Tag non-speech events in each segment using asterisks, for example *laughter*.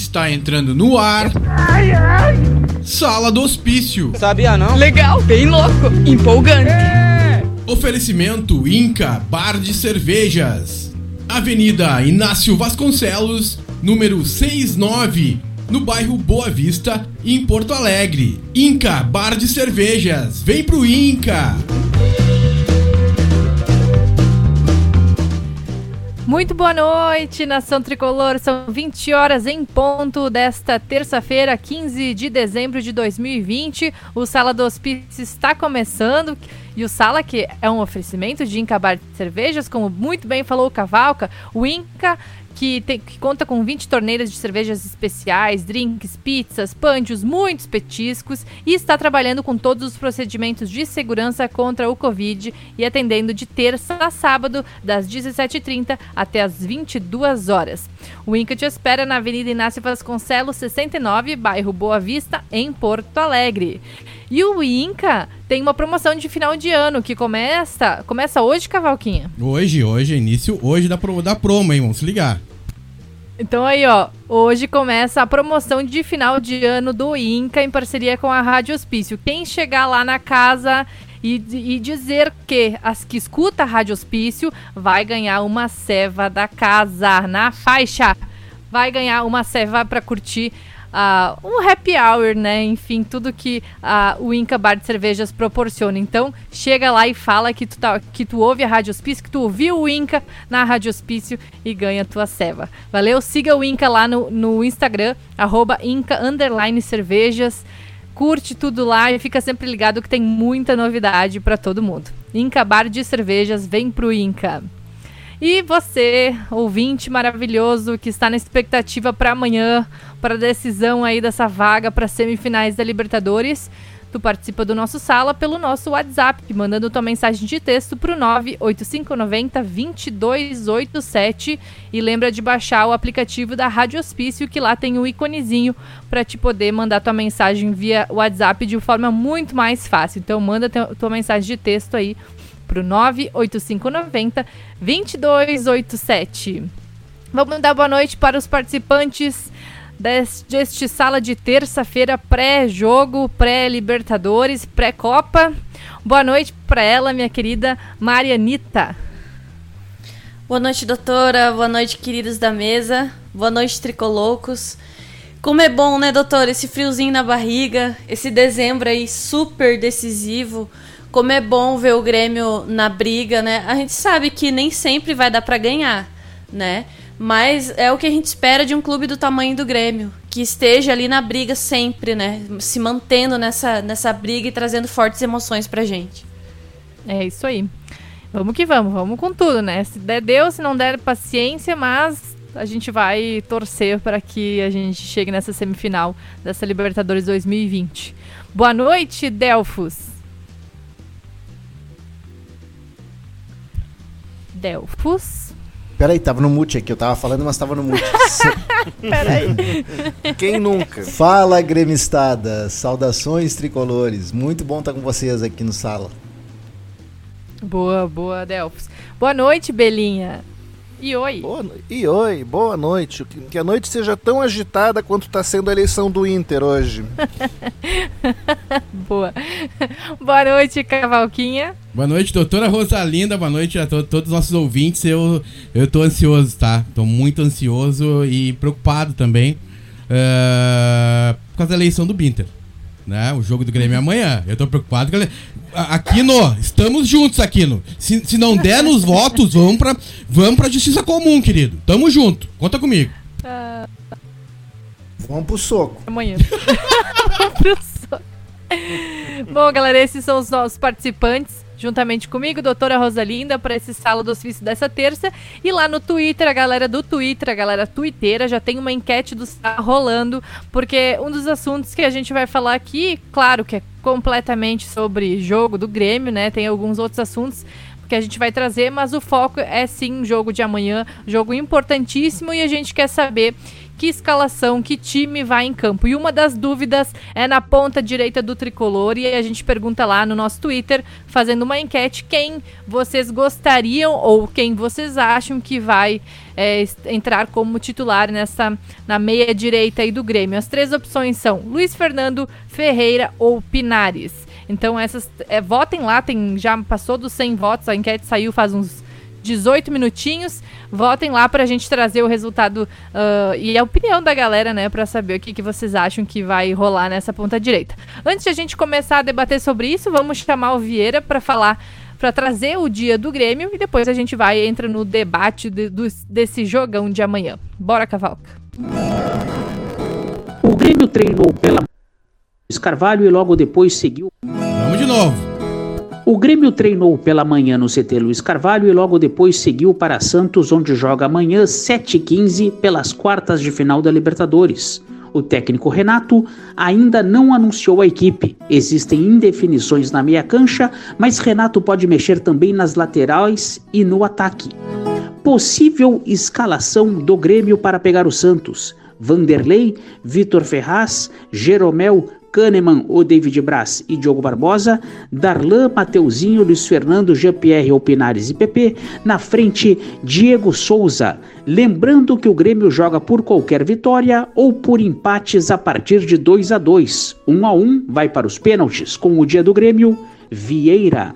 Está entrando no ar. Ai, ai. Sala do Hospício. Sabia não? Legal, bem louco, empolgante. É. Oferecimento Inca Bar de Cervejas. Avenida Inácio Vasconcelos, número 69, no bairro Boa Vista, em Porto Alegre. Inca Bar de Cervejas. Vem pro Inca. Muito boa noite, nação tricolor. São 20 horas em ponto desta terça-feira, 15 de dezembro de 2020. O Sala do Hospício está começando. E o Sala, que é um oferecimento de Inca Bar de Cervejas, como muito bem falou o Cavalca, o Inca que, tem, que, conta com 20 torneiras de cervejas especiais, drinks, pizzas, panchos, muitos petiscos e está trabalhando com todos os procedimentos de segurança contra o Covid e atendendo de terça a sábado, das 17h30 até as 22 horas. O Inca te espera na Avenida Inácio Vasconcelos, 69, bairro Boa Vista, em Porto Alegre. E o Inca tem uma promoção de final de ano que começa começa hoje, Cavalquinha? Hoje, hoje, início hoje da, pro, da promo, hein? Vamos se ligar. Então aí, ó, hoje começa a promoção de final de ano do Inca em parceria com a Rádio Hospício. Quem chegar lá na casa e, e dizer que as que escuta a Rádio Hospício vai ganhar uma ceva da casa na faixa. Vai ganhar uma ceva para curtir um happy hour, né? Enfim, tudo que o Inca Bar de Cervejas proporciona. Então, chega lá e fala que tu, tá, que tu ouve a Rádio Hospício, que tu ouviu o Inca na Rádio Hospício e ganha tua ceva. Valeu? Siga o Inca lá no, no Instagram, arroba Inca Cervejas. Curte tudo lá e fica sempre ligado que tem muita novidade para todo mundo. Inca Bar de Cervejas, vem pro Inca. E você, ouvinte maravilhoso que está na expectativa para amanhã, para a decisão aí dessa vaga para semifinais da Libertadores, tu participa do nosso sala pelo nosso WhatsApp, mandando tua mensagem de texto para o 98590 2287 e lembra de baixar o aplicativo da Rádio Hospício, que lá tem o iconezinho para te poder mandar tua mensagem via WhatsApp de forma muito mais fácil. Então manda tua mensagem de texto aí pro 98590 2287. Vamos dar boa noite para os participantes deste sala de terça-feira pré-jogo, pré-Libertadores, pré-Copa. Boa noite para ela, minha querida Marianita. Boa noite, doutora. Boa noite, queridos da mesa. Boa noite, tricolocos. Como é bom, né, doutora? Esse friozinho na barriga, esse dezembro aí super decisivo como é bom ver o Grêmio na briga, né? A gente sabe que nem sempre vai dar para ganhar, né? Mas é o que a gente espera de um clube do tamanho do Grêmio, que esteja ali na briga sempre, né? Se mantendo nessa, nessa briga e trazendo fortes emoções pra gente. É isso aí. Vamos que vamos, vamos com tudo, né? Se der Deus, se não der paciência, mas a gente vai torcer para que a gente chegue nessa semifinal dessa Libertadores 2020. Boa noite, Delfos. Delfos. Peraí, tava no mute aqui. Eu tava falando, mas tava no mute. *laughs* Peraí. Quem nunca? Fala, gremistada. Saudações tricolores. Muito bom estar com vocês aqui no sala. Boa, boa, Delfos. Boa noite, Belinha. E oi. Boa, e oi, boa noite. Que a noite seja tão agitada quanto está sendo a eleição do Inter hoje. *laughs* boa. Boa noite, Cavalquinha. Boa noite, doutora Rosalinda. Boa noite a to todos os nossos ouvintes. Eu, eu tô ansioso, tá? Tô muito ansioso e preocupado também uh, por causa da eleição do Binter né? O jogo do Grêmio é amanhã. Eu tô preocupado. Que... Aquino, estamos juntos, Aquino. Se, se não der nos votos, vamos pra, vamos pra justiça comum, querido. Tamo junto. Conta comigo. Uh... Vamos pro soco. Amanhã. *laughs* vamos pro soco. Bom, galera, esses são os nossos participantes juntamente comigo, doutora Rosalinda, para esse Sala do Ofício dessa terça. E lá no Twitter, a galera do Twitter, a galera twitteira, já tem uma enquete do rolando, porque um dos assuntos que a gente vai falar aqui, claro que é completamente sobre jogo do Grêmio, né? Tem alguns outros assuntos que a gente vai trazer, mas o foco é sim jogo de amanhã, jogo importantíssimo e a gente quer saber que escalação, que time vai em campo. E uma das dúvidas é na ponta direita do tricolor e a gente pergunta lá no nosso Twitter, fazendo uma enquete, quem vocês gostariam ou quem vocês acham que vai é, entrar como titular nessa na meia direita aí do Grêmio. As três opções são Luiz Fernando, Ferreira ou Pinares. Então essas é, votem lá, tem já passou dos 100 votos, a enquete saiu faz uns 18 minutinhos. Votem lá pra gente trazer o resultado uh, e a opinião da galera, né? Pra saber o que, que vocês acham que vai rolar nessa ponta direita. Antes de a gente começar a debater sobre isso, vamos chamar o Vieira para falar para trazer o dia do Grêmio e depois a gente vai entra no debate de, do, desse jogão de amanhã. Bora, Cavalca. O Grêmio treinou pela Carvalho e logo depois seguiu. Vamos de novo. O Grêmio treinou pela manhã no CT Luiz Carvalho e logo depois seguiu para Santos, onde joga amanhã 7h15 pelas quartas de final da Libertadores. O técnico Renato ainda não anunciou a equipe. Existem indefinições na meia cancha, mas Renato pode mexer também nas laterais e no ataque. Possível escalação do Grêmio para pegar o Santos. Vanderlei, Vitor Ferraz, Jeromel, Kahneman ou David Braz e Diogo Barbosa, Darlan, Mateuzinho, Luiz Fernando, Jean-Pierre Opinares e PP, na frente Diego Souza. Lembrando que o Grêmio joga por qualquer vitória ou por empates a partir de 2 a 2. 1 a 1 vai para os pênaltis com o dia do Grêmio, Vieira.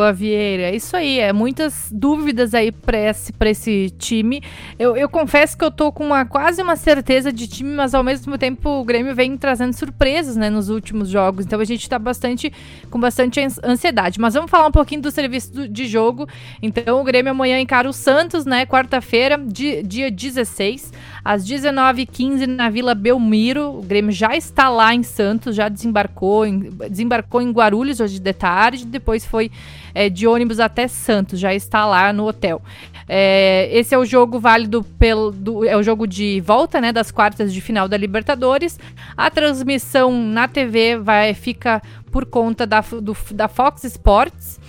Boa, Vieira. É isso aí, é muitas dúvidas aí para esse, pra esse time. Eu, eu confesso que eu tô com uma, quase uma certeza de time, mas ao mesmo tempo o Grêmio vem trazendo surpresas, né, nos últimos jogos. Então a gente tá bastante com bastante ansiedade. Mas vamos falar um pouquinho do serviço do, de jogo. Então o Grêmio amanhã encara o Santos, né, quarta-feira, dia 16, às 19h15 na Vila Belmiro. O Grêmio já está lá em Santos, já desembarcou em, desembarcou em Guarulhos hoje de tarde, depois foi é, de ônibus até Santos, já está lá no hotel. É, esse é o jogo válido pelo do, é o jogo de volta, né, das quartas de final da Libertadores. A transmissão na TV vai fica por conta da, do, da Fox Sports.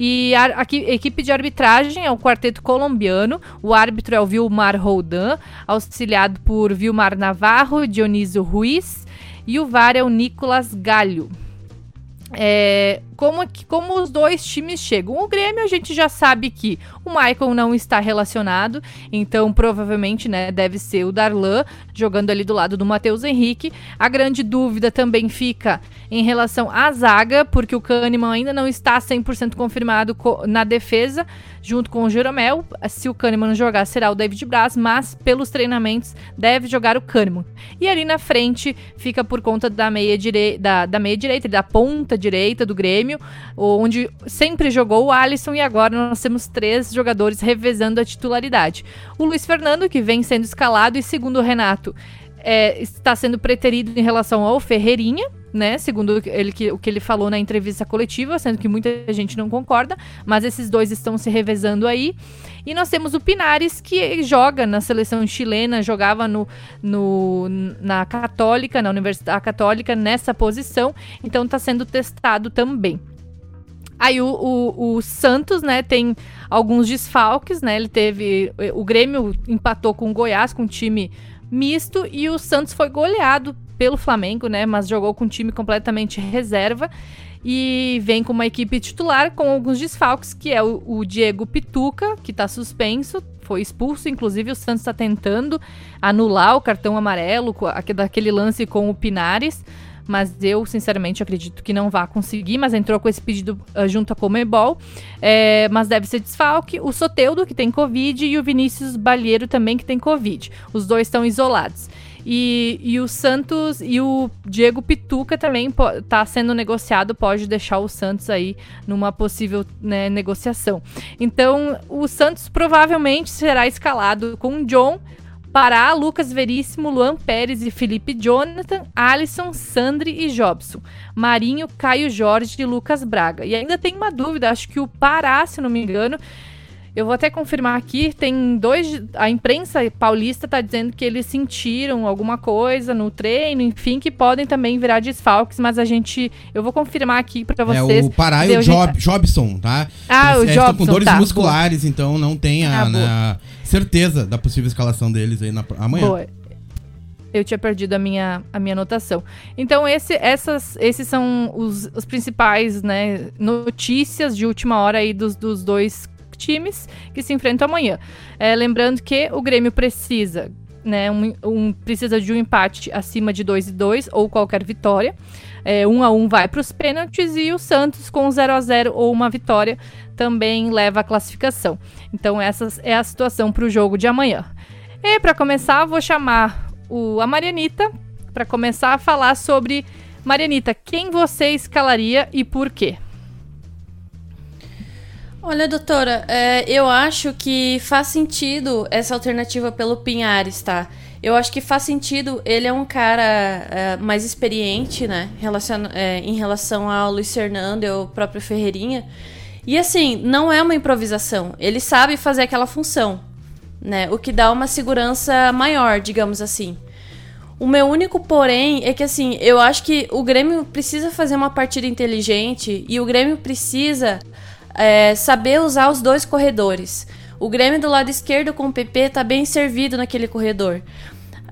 E a, a, equipe de arbitragem é o quarteto colombiano. O árbitro é o Vilmar Roldan, auxiliado por Vilmar Navarro, Dionísio Ruiz. E o VAR é o Nicolas Galho. É, como, como os dois times chegam. O Grêmio a gente já sabe que o Michael não está relacionado, então provavelmente né, deve ser o Darlan jogando ali do lado do Matheus Henrique. A grande dúvida também fica em relação à zaga, porque o Kahneman ainda não está 100% confirmado na defesa, junto com o Jeromel. Se o Kahneman jogar, será o David Braz, mas pelos treinamentos deve jogar o Kahneman. E ali na frente fica por conta da meia, direi da, da meia direita, da ponta direita do Grêmio, onde sempre jogou o Alisson e agora nós temos três jogadores revezando a titularidade. O Luiz Fernando, que vem sendo escalado, e segundo o Renato, é, está sendo preterido em relação ao Ferreirinha, né? Segundo ele, que, o que ele falou na entrevista coletiva, sendo que muita gente não concorda, mas esses dois estão se revezando aí. E nós temos o Pinares, que joga na seleção chilena, jogava no, no, na Católica, na Universidade Católica, nessa posição, então está sendo testado também. Aí o, o, o, Santos, né, tem alguns desfalques, né? Ele teve. O Grêmio empatou com o Goiás, com um time misto, e o Santos foi goleado pelo Flamengo, né? Mas jogou com um time completamente reserva. E vem com uma equipe titular com alguns desfalques, que é o, o Diego Pituca, que está suspenso, foi expulso. Inclusive, o Santos está tentando anular o cartão amarelo daquele lance com o Pinares. Mas eu, sinceramente, acredito que não vai conseguir. Mas entrou com esse pedido uh, junto a Comebol. É, mas deve ser desfalque. O Soteudo, que tem Covid, e o Vinícius Balheiro também, que tem Covid. Os dois estão isolados. E, e o Santos e o Diego Pituca também está sendo negociado, pode deixar o Santos aí numa possível né, negociação. Então, o Santos provavelmente será escalado com John, Pará, Lucas Veríssimo, Luan Pérez e Felipe Jonathan, Alisson, Sandri e Jobson, Marinho, Caio Jorge e Lucas Braga. E ainda tem uma dúvida, acho que o Pará, se não me engano, Eu vou até confirmar aqui, tem dois. A imprensa paulista está dizendo que eles sentiram alguma coisa no treino, enfim, que podem também virar desfalques, mas a gente. Eu vou confirmar aqui para vocês. É o Pará e o Job, Jobson, tá? Ah, eles, o é, Jobson. Estão com dores tá, musculares, boa. então não tem a, ah, certeza da possível escalação deles aí na, amanhã. Boa. Eu tinha perdido a minha, a minha anotação. Então, esse, essas, esses são os, os principais né, notícias de última hora aí dos, dos dois times que se enfrentam amanhã. É, lembrando que o Grêmio precisa, né, um, um, precisa de um empate acima de 2 e 2 ou qualquer vitória. É, 1 a 1 vai para os pênaltis e o Santos com 0 a 0 ou uma vitória também leva a classificação. Então essa é a situação para o jogo de amanhã. E para começar, vou chamar o, a Marianita para começar a falar sobre Marianita, quem você escalaria e por quê? Olha, doutora, é, eu acho que faz sentido essa alternativa pelo Pinhares, tá? Eu acho que faz sentido. Ele é um cara é, mais experiente, né? Relacion, é, em relação ao Luiz Fernando e ao próprio Ferreirinha. E assim, não é uma improvisação. Ele sabe fazer aquela função né? O que dá uma segurança maior, digamos assim. O meu único porém é que assim, eu acho que o Grêmio precisa fazer uma partida inteligente e o Grêmio precisa é, saber usar os dois corredores. O Grêmio do lado esquerdo com o PP tá bem servido naquele corredor.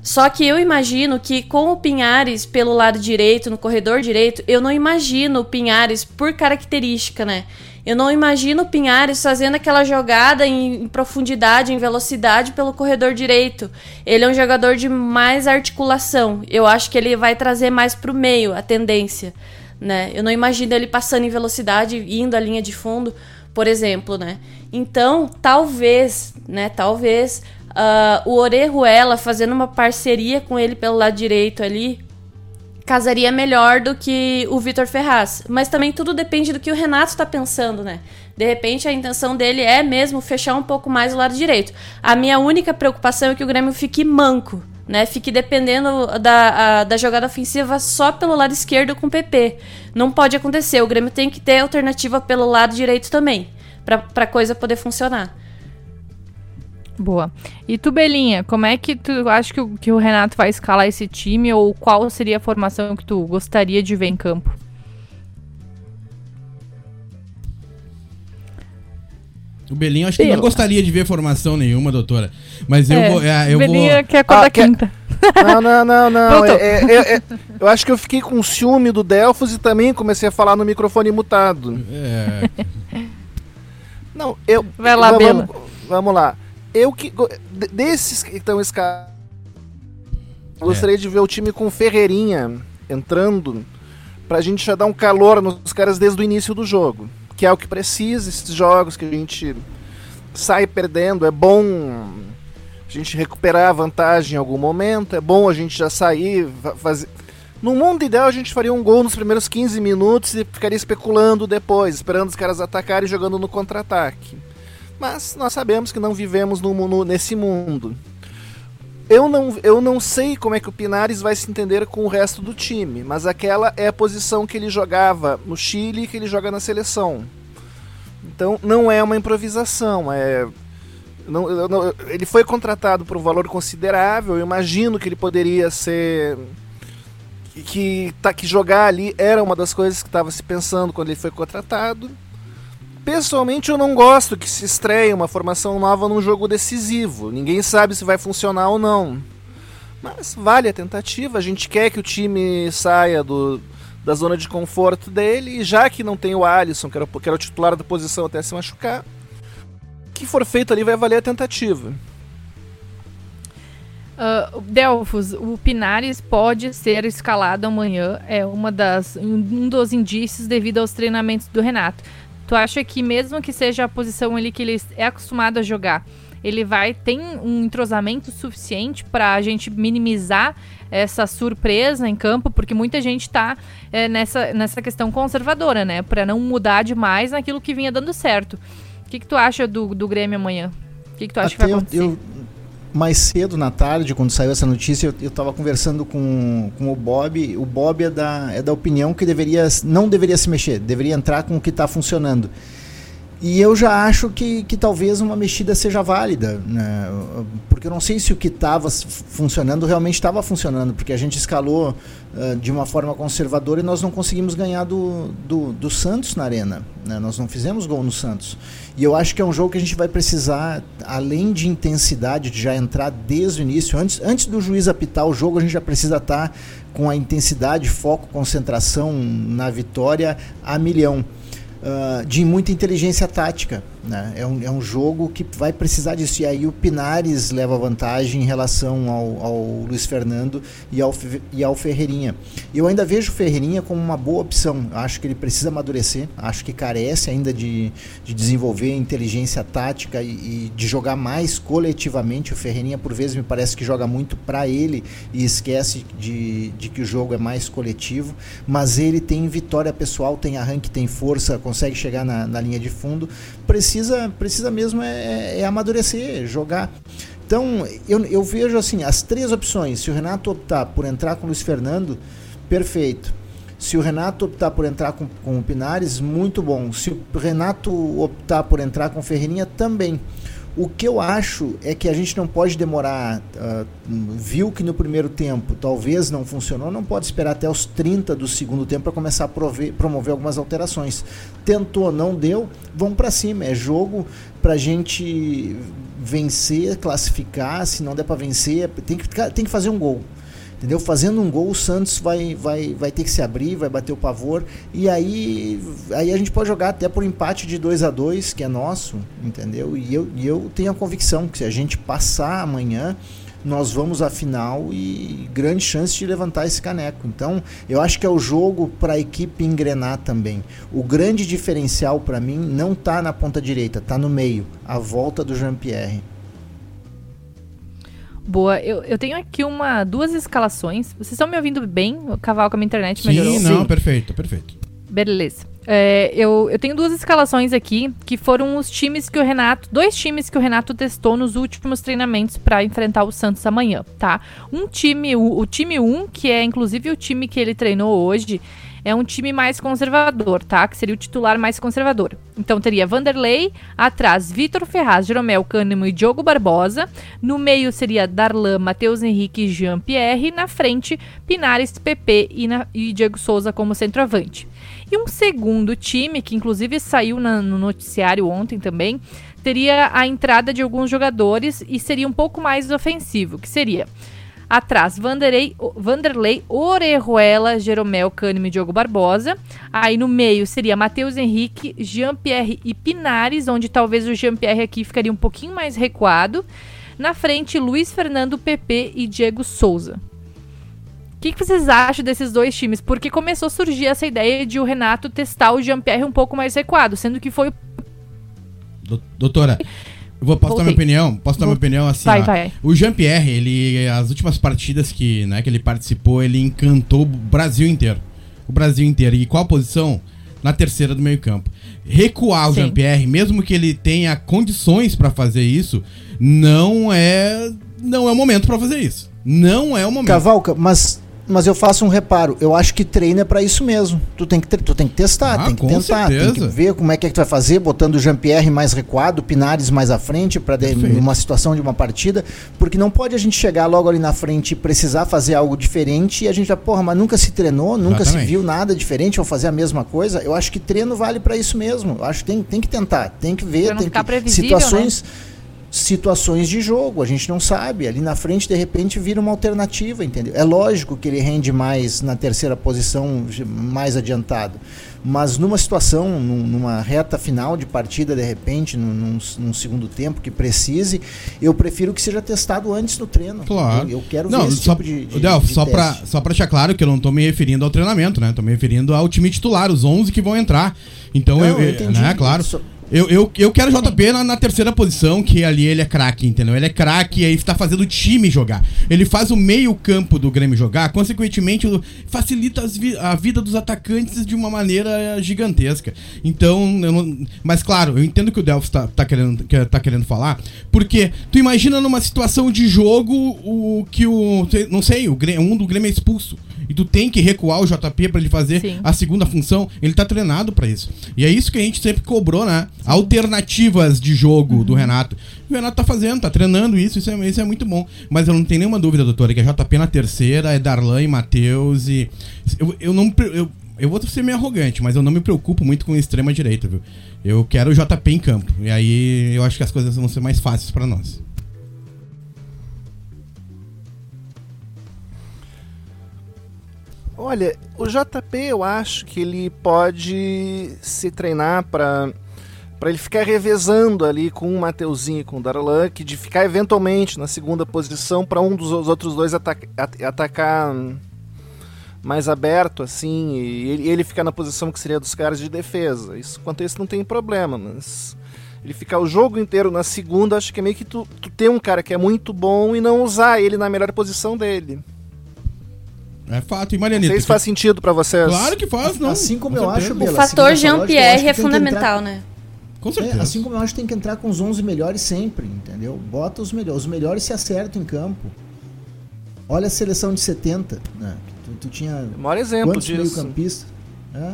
Só que eu imagino que com o Pinhares pelo lado direito, no corredor direito, eu não imagino o Pinhares por característica, né? Eu não imagino o Pinhares fazendo aquela jogada em, profundidade, em velocidade pelo corredor direito. Ele é um jogador de mais articulação. Eu acho que ele vai trazer mais para o meio a tendência. Né? Eu não imagino ele passando em velocidade, indo à linha de fundo, por exemplo. Né? Então, talvez, né? Talvez uh, o Orejuela fazendo uma parceria com ele pelo lado direito ali casaria melhor do que o Vitor Ferraz. Mas também tudo depende do que o Renato está pensando, né? De repente a intenção dele é mesmo fechar um pouco mais o lado direito. A minha única preocupação é que o Grêmio fique manco, né? Fique dependendo da, a, da jogada ofensiva só pelo lado esquerdo com o PP. Não pode acontecer. O Grêmio tem que ter alternativa pelo lado direito também, para a coisa poder funcionar. Boa. E tu, Belinha, como é que tu acha que o, que o Renato vai escalar esse time ou qual seria a formação que tu gostaria de ver em campo? O Belinha acho que não gostaria de ver formação nenhuma, doutora. Mas eu é, vou. É, eu Belinha vou... quer acordar ah, quinta. Não, não, não, não. É, é, é, eu acho que eu fiquei com ciúme do Delfos e também comecei a falar no microfone mutado. É. Não, eu. Vai lá, vamos, Bela. Vamos lá eu que. Desses que estão escalados. É. Gostaria de ver o time com Ferreirinha entrando pra gente já dar um calor nos caras desde o início do jogo. Que é o que precisa, esses jogos que a gente sai perdendo. É bom a gente recuperar a vantagem em algum momento. É bom a gente já sair, fazer. No mundo ideal, a gente faria um gol nos primeiros 15 minutos e ficaria especulando depois, esperando os caras atacarem e jogando no contra-ataque. Mas nós sabemos que não vivemos no, no, nesse mundo. Eu não, eu não sei como é que o Pinares vai se entender com o resto do time, mas aquela é a posição que ele jogava no Chile e que ele joga na seleção. Então não é uma improvisação, é não, não, ele foi contratado por um valor considerável. Eu imagino que ele poderia ser que, tá, que jogar ali era uma das coisas que estava se pensando quando ele foi contratado. Pessoalmente, eu não gosto que se estreie uma formação nova num jogo decisivo. Ninguém sabe se vai funcionar ou não. Mas vale a tentativa. A gente quer que o time saia do, da zona de conforto dele. E já que não tem o Alisson, que era, que era o titular da posição até se machucar, o que for feito ali vai valer a tentativa. Uh, Delfos, o Pinares pode ser escalado amanhã. É uma das, um dos indícios devido aos treinamentos do Renato. Tu acha que mesmo que seja a posição ali que ele é acostumado a jogar, ele vai tem um entrosamento suficiente para a gente minimizar essa surpresa em campo, porque muita gente está é, nessa, nessa questão conservadora, né? Para não mudar demais naquilo que vinha dando certo. O que, que tu acha do, do Grêmio amanhã? O que, que tu acha Até que vai acontecer? Eu, eu, mais cedo na tarde, quando saiu essa notícia, eu estava conversando com, com o Bob. O Bob é da, é da opinião que deveria, não deveria se mexer, deveria entrar com o que está funcionando. E eu já acho que, que talvez uma mexida seja válida, né? porque eu não sei se o que estava funcionando realmente estava funcionando, porque a gente escalou uh, de uma forma conservadora e nós não conseguimos ganhar do, do, do Santos na arena. Né? Nós não fizemos gol no Santos. E eu acho que é um jogo que a gente vai precisar, além de intensidade, de já entrar desde o início, antes, antes do juiz apitar o jogo, a gente já precisa estar tá com a intensidade, foco, concentração na vitória a milhão. Uh, de muita inteligência tática. Né? É, um, é um jogo que vai precisar disso. E aí o Pinares leva vantagem em relação ao, ao Luiz Fernando e ao, e ao Ferreirinha. Eu ainda vejo o Ferreirinha como uma boa opção. Acho que ele precisa amadurecer, acho que carece ainda de, de desenvolver inteligência tática e, e de jogar mais coletivamente. O Ferreirinha, por vezes, me parece que joga muito para ele e esquece de, de que o jogo é mais coletivo. Mas ele tem vitória pessoal, tem arranque, tem força, consegue chegar na, na linha de fundo. Precisa precisa, precisa mesmo é, é amadurecer, jogar. Então, eu, eu vejo assim, as três opções. Se o Renato optar por entrar com o Luiz Fernando, perfeito. Se o Renato optar por entrar com, com o Pinares, muito bom. Se o Renato optar por entrar com o Ferreirinha, também. O que eu acho é que a gente não pode demorar. Uh, viu que no primeiro tempo talvez não funcionou, não pode esperar até os 30 do segundo tempo para começar a prover, promover algumas alterações. Tentou, não deu, vamos para cima. É jogo para a gente vencer, classificar. Se não der para vencer, tem que, tem que fazer um gol. Entendeu? Fazendo um gol, o Santos vai, vai, vai ter que se abrir, vai bater o pavor. E aí, aí a gente pode jogar até por empate de 2 a 2 que é nosso, entendeu? E eu, e eu tenho a convicção que se a gente passar amanhã, nós vamos à final e grande chance de levantar esse caneco. Então, eu acho que é o jogo para a equipe engrenar também. O grande diferencial para mim não está na ponta direita, está no meio, a volta do Jean-Pierre. Boa, eu, eu tenho aqui uma, duas escalações. Vocês estão me ouvindo bem? O cavalo com a minha internet melhorou? Sim, não, Sim. perfeito, perfeito. Beleza. É, eu, eu tenho duas escalações aqui que foram os times que o Renato, dois times que o Renato testou nos últimos treinamentos para enfrentar o Santos amanhã, tá? Um time, o, o time 1, um, que é inclusive o time que ele treinou hoje, é um time mais conservador, tá? Que seria o titular mais conservador. Então teria Vanderlei, atrás Vitor Ferraz, Jeromel Cânimo e Diogo Barbosa. No meio seria Darlan, Matheus Henrique e Jean-Pierre. Na frente, Pinares, PP e, e Diego Souza como centroavante. E um segundo time, que inclusive saiu na, no noticiário ontem também, teria a entrada de alguns jogadores e seria um pouco mais ofensivo, que seria Atrás, Vanderlei, Vanderlei Orejuela, Jeromel, Cânimo e Diogo Barbosa. Aí no meio seria Matheus Henrique, Jean-Pierre e Pinares, onde talvez o Jean-Pierre aqui ficaria um pouquinho mais recuado. Na frente, Luiz Fernando PP e Diego Souza. O que, que, vocês acham desses dois times? Porque começou a surgir essa ideia de o Renato testar o Jean-Pierre um pouco mais recuado, sendo que foi. Doutora, eu vou, posso Voltei. dar minha opinião? Posso dar minha opinião assim? Vai, ó. vai. O Jean-Pierre, ele, as últimas partidas que, né, que ele participou, ele encantou o Brasil inteiro. O Brasil inteiro. E qual posição? Na terceira do meio-campo. Recuar o Jean-Pierre, mesmo que ele tenha condições para fazer isso, não é não é o momento para fazer isso. Não é o momento. Cavalca, mas mas eu faço um reparo. Eu acho que treino é para isso mesmo. Tu tem que, tu tem que testar, ah, tem que tentar, certeza. tem que ver como é que, é que tu vai fazer, botando o Jean-Pierre mais recuado, Pinares mais à frente, para uma situação de uma partida. Porque não pode a gente chegar logo ali na frente e precisar fazer algo diferente e a gente já, porra, mas nunca se treinou, nunca Exatamente. se viu nada diferente, vou fazer a mesma coisa. Eu acho que treino vale para isso mesmo. Eu acho que tem, tem que tentar, tem que ver, tem que. Situações. Né? Situações de jogo. A gente não sabe. Ali na frente, de repente, vira uma alternativa, entendeu? É lógico que ele rende mais na terceira posição, mais adiantado. Mas numa situação, numa reta final de partida, de repente, num, num segundo tempo que precise, eu prefiro que seja testado antes no treino. Claro. Eu, eu quero não, ver esse só, tipo de, de, de só para só pra deixar claro que eu não estou me referindo ao treinamento, né? Estou me referindo ao time titular, os 11 que vão entrar. Então, não, eu, eu entendi. Né, claro. Só, eu, eu, eu quero JP na, na, terceira posição, que ali ele é craque, entendeu? Ele é craque e aí está fazendo o time jogar. Ele faz o meio-campo do Grêmio jogar, consequentemente, facilita vi a vida dos atacantes de uma maneira gigantesca. Então, não, mas claro, eu entendo que o Delphi está tá querendo, que, tá querendo falar, porque tu imagina numa situação de jogo o que o. Não sei, o Grêmio, um do Grêmio é expulso e tu tem que recuar o JP para ele fazer Sim. a segunda função, ele tá treinado para isso. E é isso que a gente sempre cobrou, né? alternativas de jogo do Renato. O Renato tá fazendo, tá treinando isso, isso é, isso é muito bom. Mas eu não tenho nenhuma dúvida, doutora, que é JP na terceira, é Darlan e Matheus e. Eu, eu não. Eu, eu vou ser meio arrogante, mas eu não me preocupo muito com extrema direita, viu? Eu quero o JP em campo. E aí eu acho que as coisas vão ser mais fáceis para nós. Olha, o JP eu acho que ele pode se treinar para para ele ficar revezando ali com o Mateuzinho e com o Darlan, que de ficar eventualmente na segunda posição para um dos outros dois ataca atacar mais aberto assim e ele, ele ficar na posição que seria dos caras de defesa. Isso quanto a isso não tem problema, mas ele ficar o jogo inteiro na segunda, acho que é meio que tu, tu ter um cara que é muito bom e não usar ele na melhor posição dele. É fato, e Marianita? Não sei se faz sentido para vocês. Claro que faz, não. Assim como eu acho, O Bela, fator lógica, eu Jean-Pierre acho é fundamental, entrar- né? Com É, certeza. assim como eu acho que tem que entrar com os 11 melhores sempre, entendeu? Bota os melhores. Os melhores se acertam em campo. Olha a seleção de 70, né? Tu, tu tinha O maior exemplo quantos disso. meio-campistas? É,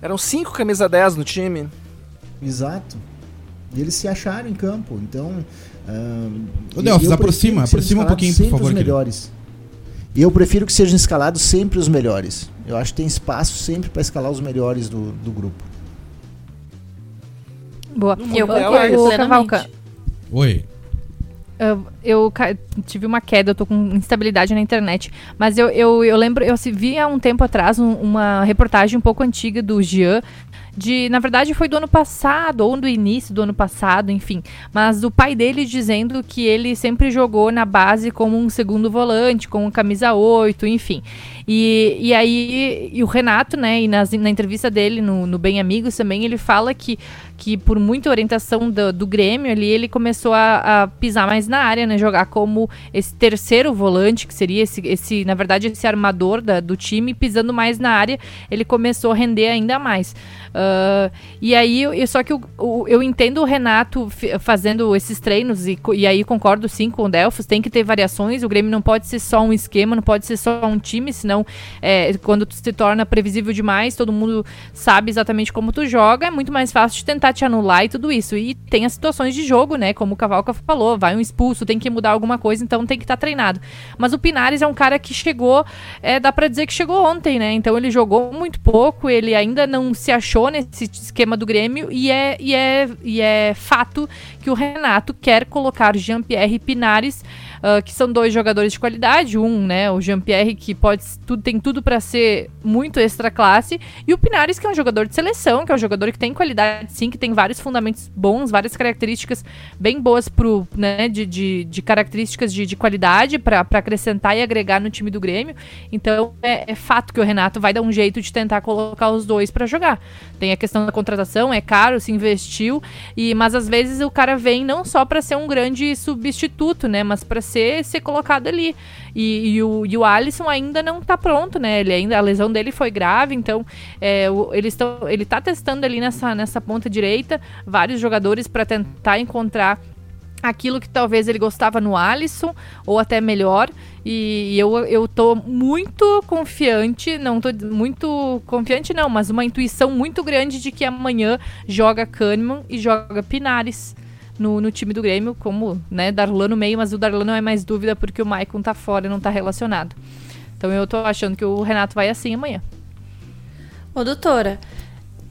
Eram cinco camisa 10 no time. exato. E eles se acharam em campo, então... ah, Ô, Delfos, eu aproxima, aproxima um pouquinho, por favor, os querido. melhores. E eu prefiro que sejam escalados sempre os melhores. Eu acho que tem espaço sempre para escalar os melhores do, do grupo. Boa. Eu concordo, é Ô, plenamente. Oi. Eu, eu tive uma queda, eu tô com instabilidade na internet. Mas eu, eu, eu lembro, eu se- vi há um tempo atrás um- uma reportagem um pouco antiga do Jean. De, na verdade, foi do ano passado, ou do início do ano passado, enfim. Mas do pai dele dizendo que ele sempre jogou na base como um segundo volante, com camisa 8, enfim. E, e aí, e o Renato, né, e nas, na entrevista dele no, no Bem Amigos também, ele fala que, que por muita orientação do, do Grêmio ali, ele começou a, a pisar mais na área, né, jogar como esse terceiro volante, que seria esse, esse na verdade, esse armador da- do time, pisando mais na área, ele começou a render ainda mais. Ah, e aí, eu- só que o- eu entendo o Renato fazendo esses treinos, e, e aí concordo sim com o Delfos, tem que ter variações, o Grêmio não pode ser só um esquema, não pode ser só um time, senão é, quando tu se torna previsível demais, todo mundo sabe exatamente como tu joga, é muito mais fácil de tentar te anular e tudo isso. E tem as situações de jogo, né? Como o Cavalca falou, vai um expulso, tem que mudar alguma coisa, então tem que estar treinado. Mas o Pinares é um cara que chegou, é, dá pra dizer que chegou ontem, né? Então ele jogou muito pouco, ele ainda não se achou nesse esquema do Grêmio e é, e é, e é fato que o Renato quer colocar Jean-Pierre Pinares, ah, que são dois jogadores de qualidade, um, né, o Jean-Pierre que pode tudo tem tudo pra ser muito extra classe e o Pinares que é um jogador de seleção, que é um jogador que tem qualidade sim, que tem vários fundamentos bons, várias características bem boas pro, né, de, de, de características de, de qualidade pra acrescentar e agregar no time do Grêmio. Então é, é fato que o Renato vai dar um jeito de tentar colocar os dois pra jogar. Tem a questão da contratação, é caro, se investiu, e mas às vezes o cara vem não só pra ser um grande substituto, né, mas pra ser colocado ali. E, e o, e o Alisson ainda não tá pronto, né? Ele ainda a lesão dele foi grave, então é, o- eles estão ele tá testando ali nessa nessa ponta direita vários jogadores pra tentar encontrar aquilo que talvez ele gostava no Alisson, ou até melhor. E eu, eu tô muito confiante, não tô muito confiante não, mas uma intuição muito grande de que amanhã joga Kahneman e joga Pinares no, no time do Grêmio, como, né, Darlan no meio, mas o Darlan não é mais dúvida porque o Maicon tá fora e não tá relacionado. Então eu tô achando que o Renato vai assim amanhã. Ô, doutora,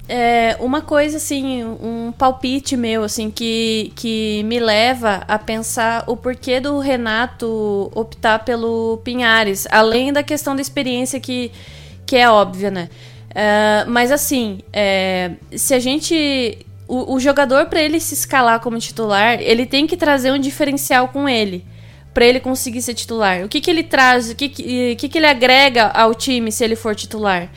é, uma coisa assim, um palpite meu, assim, que, que me leva a pensar o porquê do Renato optar pelo Pinhares, além da questão da experiência que, que é óbvia, né? É, mas assim, é, se a gente. O, o jogador, para ele se escalar como titular, ele tem que trazer um diferencial com ele. Pra ele conseguir ser titular. O que, que ele traz, o que, que, que, que ele agrega ao time se ele for titular?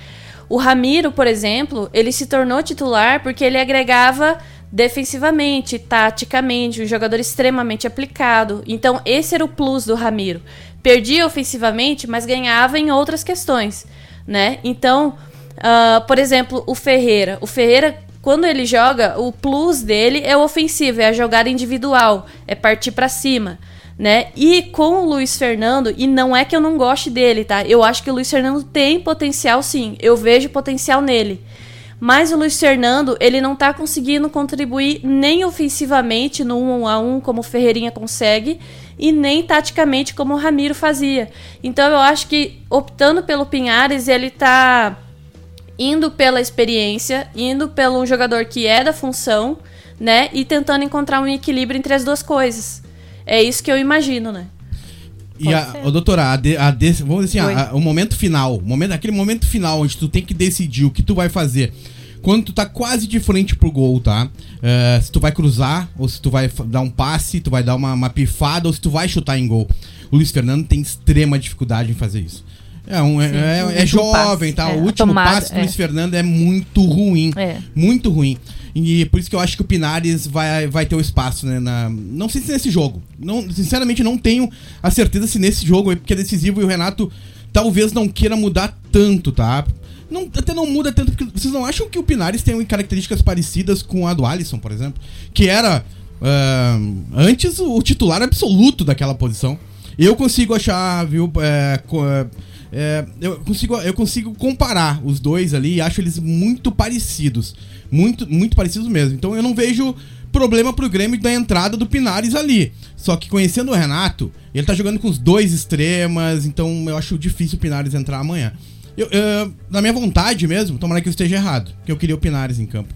O Ramiro, por exemplo, ele se tornou titular porque ele agregava defensivamente, taticamente, um jogador extremamente aplicado. Então, esse era o plus do Ramiro. Perdia ofensivamente, mas ganhava em outras questões, né? Então, ah, por exemplo, o Ferreira. O Ferreira, quando ele joga, o plus dele é o ofensivo, é a jogada individual, é partir pra cima né? E com o Luiz Fernando, e não é que eu não goste dele, tá? Eu acho que o Luiz Fernando tem potencial sim. Eu vejo potencial nele. Mas o Luiz Fernando, ele não tá conseguindo contribuir nem ofensivamente no 1 a 1 como o Ferreirinha consegue, e nem taticamente como o Ramiro fazia. Então eu acho que optando pelo Pinhares, ele tá indo pela experiência, indo pelo jogador que é da função, né? E tentando encontrar um equilíbrio entre as duas coisas. É isso que eu imagino, né? E a, ô, doutora, a de, a de, vamos dizer assim, a- a- o momento final, o momento, aquele momento final onde tu tem que decidir o que tu vai fazer. Quando tu tá quase de frente pro gol, tá? É, se tu vai cruzar, ou se tu vai dar um passe, tu vai dar uma, uma pifada, ou se tu vai chutar em gol. O Luiz Fernando tem extrema dificuldade em fazer isso. É, um, é- Sim, é, é jovem, passe, tá? é, o último tomada, passe do é. Luiz Fernando é muito ruim. É. Muito ruim. E por isso que eu acho que o Pinares vai, vai ter o espaço, né? Na, não sei se nesse jogo. Não, sinceramente, não tenho a certeza se nesse jogo aí, porque é decisivo e o Renato talvez não queira mudar tanto, tá? Não, até não muda tanto, porque vocês não acham que o Pinares tem características parecidas com a do Alisson, por exemplo? Que era ah, antes o titular absoluto daquela posição. Eu consigo achar, viu? co- é, eu, consigo, eu consigo comparar os dois ali e acho eles muito parecidos. Muito, muito parecidos mesmo. Então eu não vejo problema pro Grêmio da entrada do Pinares ali. Só que conhecendo o Renato, ele tá jogando com os dois extremas, então eu acho difícil o Pinares entrar amanhã. Eu, eu, na minha vontade mesmo, tomara que eu esteja errado, que eu queria o Pinares em campo.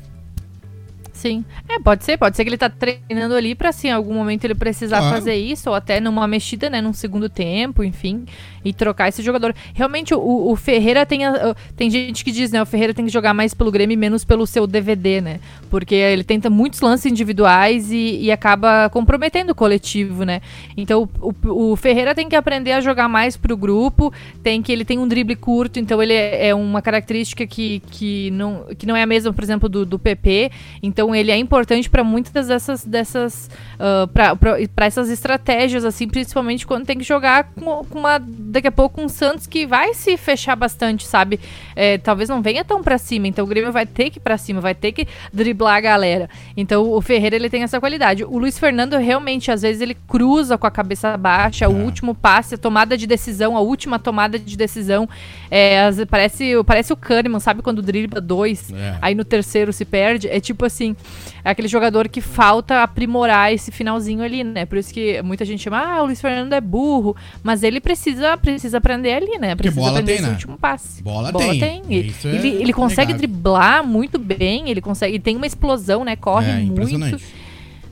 Sim. É, pode ser, pode ser que ele tá treinando ali pra, assim, em algum momento ele precisar Claro. fazer isso, ou até numa mexida, né, num segundo tempo, enfim, e trocar esse jogador. Realmente, o, o Ferreira tem. a- tem gente que diz, né, o Ferreira tem que jogar mais pelo Grêmio e menos pelo seu DVD, né? Porque ele tenta muitos lances individuais e, e acaba comprometendo o coletivo, né? Então, o, o- o Ferreira tem que aprender a jogar mais pro grupo, tem que ele tem um drible curto, então ele é, é uma característica que, que, não, que não é a mesma, por exemplo, do, do PP. Então ele é importante para muitas dessas dessas para essas estratégias assim, principalmente quando tem que jogar com, com uma daqui a pouco um Santos que vai se fechar bastante, sabe? É, talvez não venha tão para cima, então o Grêmio vai ter que ir para cima, vai ter que driblar a galera. Então o Ferreira ele tem essa qualidade. O Luiz Fernando realmente às vezes ele cruza com a cabeça baixa, o último passe, a tomada de decisão, a última tomada de decisão, é, parece parece o Kahneman, sabe quando dribla dois, É. aí no terceiro se perde, é tipo assim, é aquele jogador que falta aprimorar esse finalzinho ali, né? Por isso que muita gente chama, ah, o Luiz Fernando é burro, mas ele precisa precisa aprender ali, né? Precisa bola aprender tem, esse né? último passe. Bola tem. Ele, Isso é ele, ele consegue driblar muito bem, ele consegue, ele tem uma explosão, né? Corre É, muito. impressionante.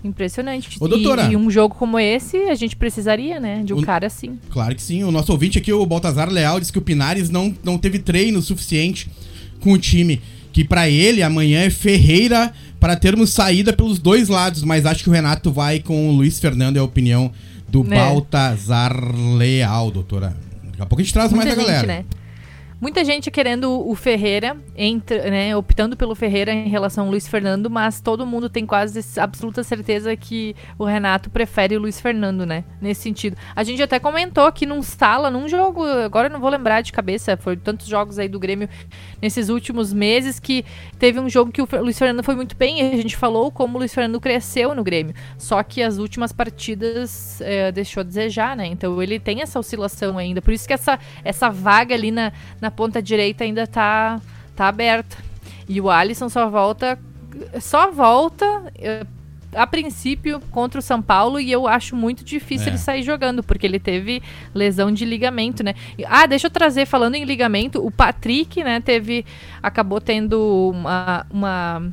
Impressionante. Ô, doutora. E, e um jogo como esse, a gente precisaria, né? De um O- cara assim. Claro que sim. O nosso ouvinte aqui, o Baltazar Leal, disse que o Pinares não, não teve treino suficiente com o time. Que pra ele amanhã é Ferreira para termos saída pelos dois lados. Mas acho que o Renato vai com o Luiz Fernando, é a opinião do É. Baltazar Leal, doutora. Daqui a pouco a gente traz mais Muita a gente, galera. né? Muita gente querendo o Ferreira, entra, né, optando pelo Ferreira em relação ao Luiz Fernando, mas todo mundo tem quase absoluta certeza que o Renato prefere o Luiz Fernando, né? Nesse sentido. A gente até comentou aqui num sala, num jogo, agora eu não vou lembrar de cabeça, foi tantos jogos aí do Grêmio nesses últimos meses que teve um jogo que o Luiz Fernando foi muito bem e a gente falou como o Luiz Fernando cresceu no Grêmio. Só que as últimas partidas eh, deixou a desejar, né? Então ele tem essa oscilação ainda. Por isso que essa, essa vaga ali na, na ponta direita ainda tá, tá aberta. E o Alisson só volta. Só volta. eh, a princípio contra o São Paulo e eu acho muito difícil É. ele sair jogando, porque ele teve lesão de ligamento, né? Ah, deixa eu trazer, falando em ligamento, o Patrick, né, teve. acabou tendo uma. uma um-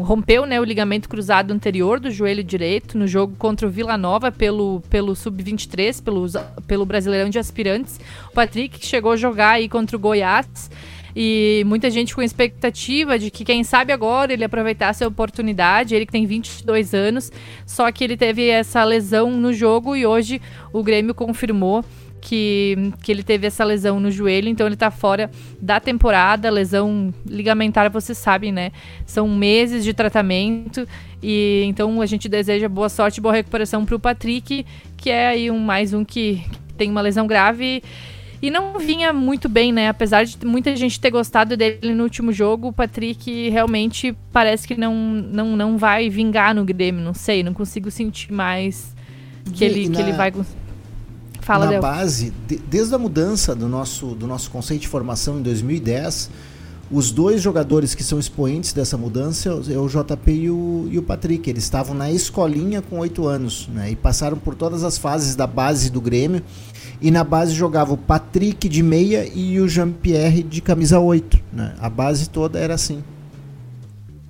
rompeu né, o ligamento cruzado anterior do joelho direito no jogo contra o Vila Nova pelo, pelo Sub-23, pelo, pelo Brasileirão de Aspirantes. O Patrick chegou a jogar aí contra o Goiás. E muita gente com expectativa de que, quem sabe agora, ele aproveitasse a oportunidade. Ele que tem 22 anos, só que ele teve essa lesão no jogo e hoje o Grêmio confirmou que, que ele teve essa lesão no joelho, então ele tá fora da temporada. Lesão ligamentar, você sabe, né? São meses de tratamento e então a gente deseja boa sorte e boa recuperação pro Patrick, que é aí um mais um que tem uma lesão grave. E não vinha muito bem, né? Apesar de muita gente ter gostado dele no último jogo, o Patrick realmente parece que não, não, não vai vingar no Grêmio. Não sei, não consigo sentir mais que, E ele, na- que ele vai. Fala, na Del. base, de- desde a mudança do nosso, do nosso conceito de formação em 2010, Os dois jogadores que são expoentes dessa mudança é o JP e o, e o Patrick. Eles estavam na escolinha com oito anos né, e passaram por todas as fases da base do Grêmio. E na base jogava o Patrick de meia e o Jean-Pierre de camisa 8. Né? A base toda era assim.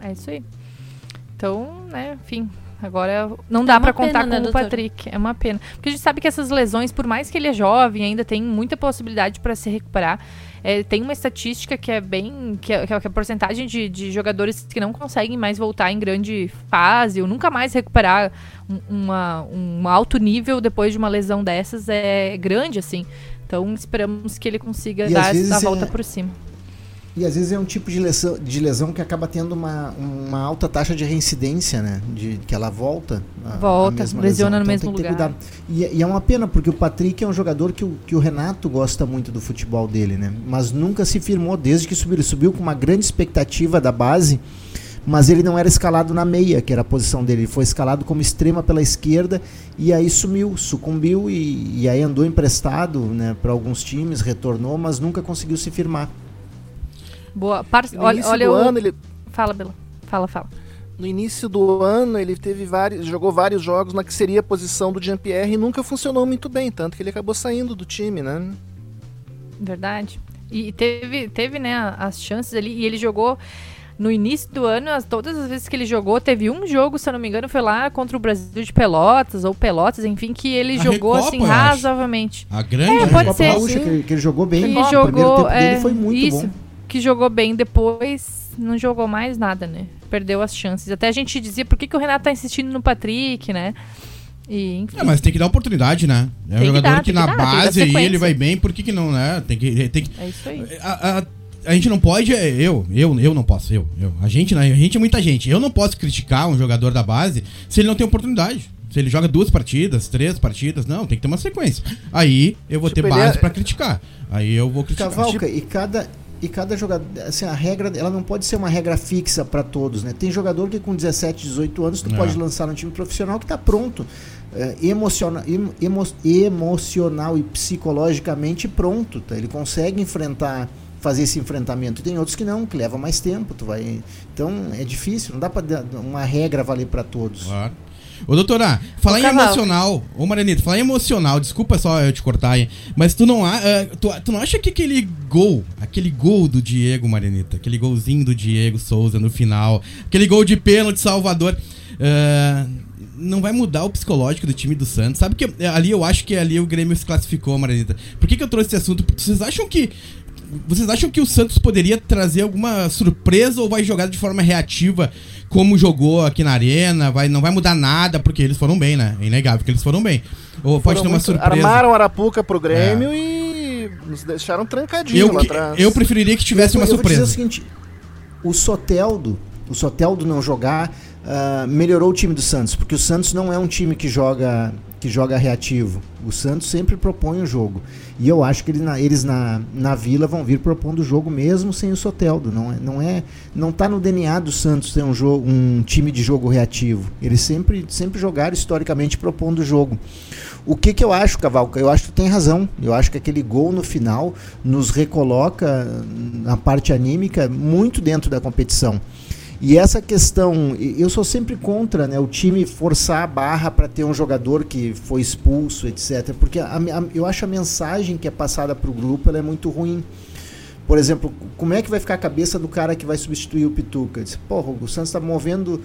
É isso aí. Então, né, enfim, Agora não dá É uma pra contar pena, né, com o doutora? Patrick. É uma pena. Porque a gente sabe que essas lesões, por mais que ele é jovem, ainda tem muita possibilidade pra se recuperar. É, tem uma estatística que é bem. que é, que é a porcentagem de, de jogadores que não conseguem mais voltar em grande fase ou nunca mais recuperar um, uma, um alto nível depois de uma lesão dessas é grande, assim. Então esperamos que ele consiga E dar a volta é- por cima. E às vezes é um tipo de lesão, de lesão que acaba tendo uma, uma alta taxa de reincidência, né? De que ela volta. a- a Volta, mesma lesiona lesão. no Então mesmo lugar. E, e é uma pena, porque o Patrick é um jogador que o, que o Renato gosta muito do futebol dele, né? Mas nunca se firmou desde que subiu. Ele subiu com uma grande expectativa da base, mas ele não era escalado na meia, que era a posição dele. Ele foi escalado como extrema pela esquerda e aí sumiu, sucumbiu e, e aí andou emprestado né, para alguns times, retornou, mas nunca conseguiu se firmar. Boa. Par... No Olha, início olha do o... ano, ele, Fala, Bela. Fala, fala. no início do ano, ele teve vários, jogou vários jogos na que seria a posição do Jean-Pierre e nunca funcionou muito bem, tanto que ele acabou saindo do time, né? Verdade. E teve, teve né, as chances ali. E ele jogou no início do ano, as, todas as vezes que ele jogou, teve um jogo, se eu não me engano, foi lá contra o Brasil de Pelotas, ou Pelotas, enfim, que ele A jogou Recopa, assim razoavelmente. A grande. É, pode Copa ser. Gaúcha, que, ele- que ele jogou bem. Que o primeiro jogou, tempo é, dele foi muito isso, bom. Que jogou bem depois, não jogou mais nada, né? Perdeu as chances. Até a gente dizia, por que, que o Renato tá insistindo no Patrick, né? E, enfim. É, mas tem que dar oportunidade, né? É um Tem que jogador dar, que na que que dar base aí ele vai bem, por que, que não, né? Tem que. Tem que É isso aí. a, a, a gente não pode, é, eu, eu, eu não posso, eu, eu. A gente, né? A gente é muita gente. Eu não posso criticar um jogador da base se ele não tem oportunidade. Se ele joga duas partidas, três partidas, não, tem que ter uma sequência. Aí eu vou Tipo, ter base é- pra criticar. Aí eu vou criticar. Cavalca, e cada e cada jogador, assim, a regra, ela não pode ser uma regra fixa para todos, né? Tem jogador que com 17, 18 anos tu É. pode lançar no time profissional que tá pronto, é, emociona, em- emo- emocional e psicologicamente pronto, tá? Ele consegue enfrentar fazer esse enfrentamento. Tem outros que não, que leva mais tempo, tu vai. Então é difícil, não dá para uma regra valer para todos. Claro. Ô, doutora, falar em emocional. Ô, Marianita, falar em emocional, desculpa só eu te cortar aí, mas tu não, eh, tu, tu não acha que aquele gol, aquele gol do Diego, Marianita, aquele golzinho do Diego Souza no final, aquele gol de pênalti Salvador, eh, não vai mudar o psicológico do time do Santos? Sabe que eh, ali eu acho que ali o Grêmio se classificou, Marianita. Por que, que eu trouxe esse assunto? Vocês acham que vocês acham que o Santos poderia trazer alguma surpresa ou vai jogar de forma reativa como jogou aqui na arena? Vai, não vai mudar nada porque eles foram bem, né? É inegável que eles foram bem. Ou pode ter uma surpresa. É. Armaram Arapuca pro Grêmio e nos deixaram trancadinho Eu, lá atrás. eu preferiria que tivesse Eu uma eu vou dizer surpresa. o seguinte, o Soteldo, o Soteldo não jogar ah, melhorou o time do Santos, porque o Santos não é um time que joga que joga reativo. O Santos sempre propõe o jogo. E eu acho que na- eles na, na Vila vão vir propondo o jogo mesmo sem o Soteldo. Não é, não é, não tá no DNA do Santos ter um jogo, um time de jogo reativo. Eles sempre sempre jogaram historicamente propondo o jogo. O que, que eu acho, Cavalca? Eu acho que tu tem razão. Eu acho que aquele gol no final nos recoloca na parte anímica muito dentro da competição. E essa questão, eu sou sempre contra né, o time forçar a barra para ter um jogador que foi expulso, etc. Porque a- a- eu acho a mensagem que é passada para o grupo é muito ruim. Por exemplo, como é que vai ficar a cabeça do cara que vai substituir o Pituca? Diz, Porra, o Santos está movendo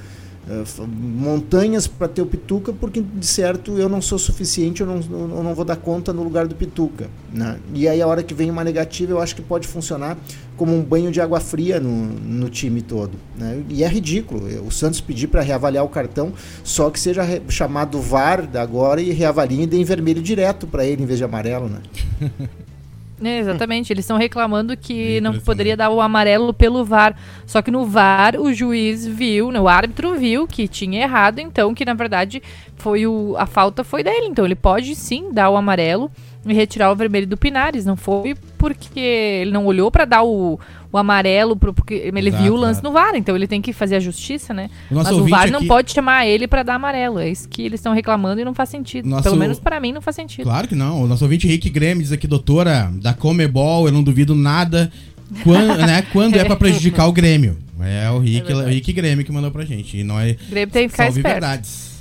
eh, montanhas para ter o Pituca porque, de certo, eu não sou suficiente, eu não, eu não vou dar conta no lugar do Pituca. Né? E aí, a hora que vem uma negativa, eu acho que pode funcionar como um banho de água fria no, no time todo. Né? E é ridículo o Santos pedir para reavaliar o cartão, só que seja chamado VAR agora e reavaliem e deem vermelho direto para ele em vez de amarelo. Né? *laughs* É, exatamente, eles estão reclamando que não poderia dar o amarelo pelo VAR. Só que no VAR o juiz viu, né, o árbitro viu que tinha errado, então que na verdade foi o, a falta foi dele. Então ele pode sim dar o amarelo e retirar o vermelho do Pinares. Não foi porque ele não olhou pra dar o, o amarelo, pro, porque ele Exato, viu o lance no VAR, então ele tem que fazer a justiça, né? O Mas o VAR não aqui- pode chamar ele pra dar amarelo. É isso que eles estão reclamando e não faz sentido. Nosso- Pelo menos pra mim não faz sentido. Claro que não. O nosso ouvinte Henrique Grêmio diz aqui, doutora, da Comebol, eu não duvido nada Quando, *laughs* né, quando é pra prejudicar o Grêmio. É o Rick, é o Rick Grêmio que mandou pra gente. E nós O Grêmio tem que ficar salve esperto. verdades.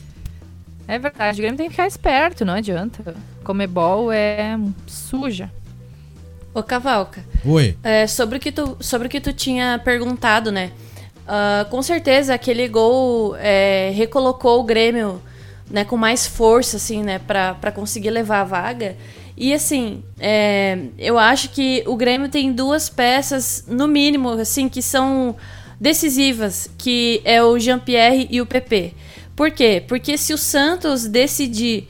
É verdade, o Grêmio tem que ficar esperto, não adianta. Comebol é suja. Ô, Cavalca, Oi. é, sobre, o que tu, sobre o que tu tinha perguntado, né? Ah, com certeza aquele gol é, recolocou o Grêmio né, com mais força, assim, né, pra, pra conseguir levar a vaga. E assim, é, eu acho que o Grêmio tem duas peças, no mínimo, assim, que são decisivas, que é o Jean-Pierre e o PP. Por quê? Porque se o Santos decidir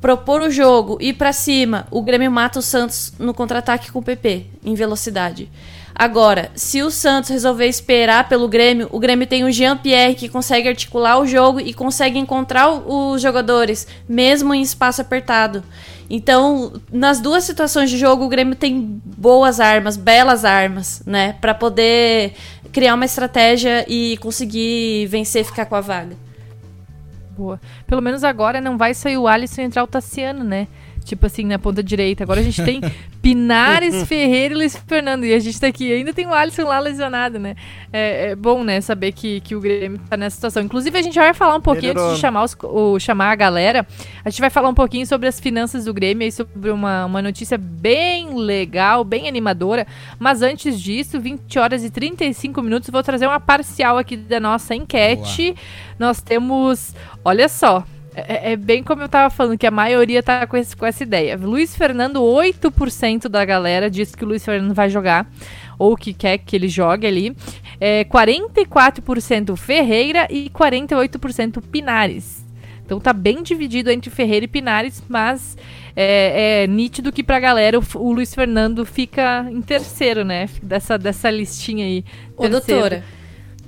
propor o jogo, ir pra cima, o Grêmio mata o Santos no contra-ataque com o PP, em velocidade. Agora, se o Santos resolver esperar pelo Grêmio, o Grêmio tem o Jean-Pierre que consegue articular o jogo e consegue encontrar os jogadores, mesmo em espaço apertado. Então, nas duas situações de jogo, o Grêmio tem boas armas, belas armas, né, Pra poder criar uma estratégia e conseguir vencer e ficar com a vaga. Boa. Pelo menos agora não vai sair o Alisson e entrar o Tassiano, né? Tipo assim, na ponta direita. Agora a gente tem *laughs* Pinares, Ferreira e Luiz Fernando. E a gente tá aqui. Ainda tem o Alisson lá lesionado, né? É, é bom, né? Saber que, que o Grêmio tá nessa situação. Inclusive, a gente vai falar um pouquinho, Melhorou. antes de chamar, os, o, chamar a galera, a gente vai falar um pouquinho sobre as finanças do Grêmio e sobre uma, uma notícia bem legal, bem animadora. Mas antes disso, 20 horas e 35 minutos, vou trazer uma parcial aqui da nossa enquete. Nós temos. Olha só. É, é bem como eu tava falando, que a maioria tá com, esse- com essa ideia. Luiz Fernando, 8% da galera diz que o Luiz Fernando vai jogar, ou que quer que ele jogue ali. É, 44% Ferreira e 48% Pinares. Então tá bem dividido entre Ferreira e Pinares, mas é, é nítido que pra galera o, o Luiz Fernando fica em terceiro, né? Dessa, dessa listinha aí. Ô, Terceiro. doutora,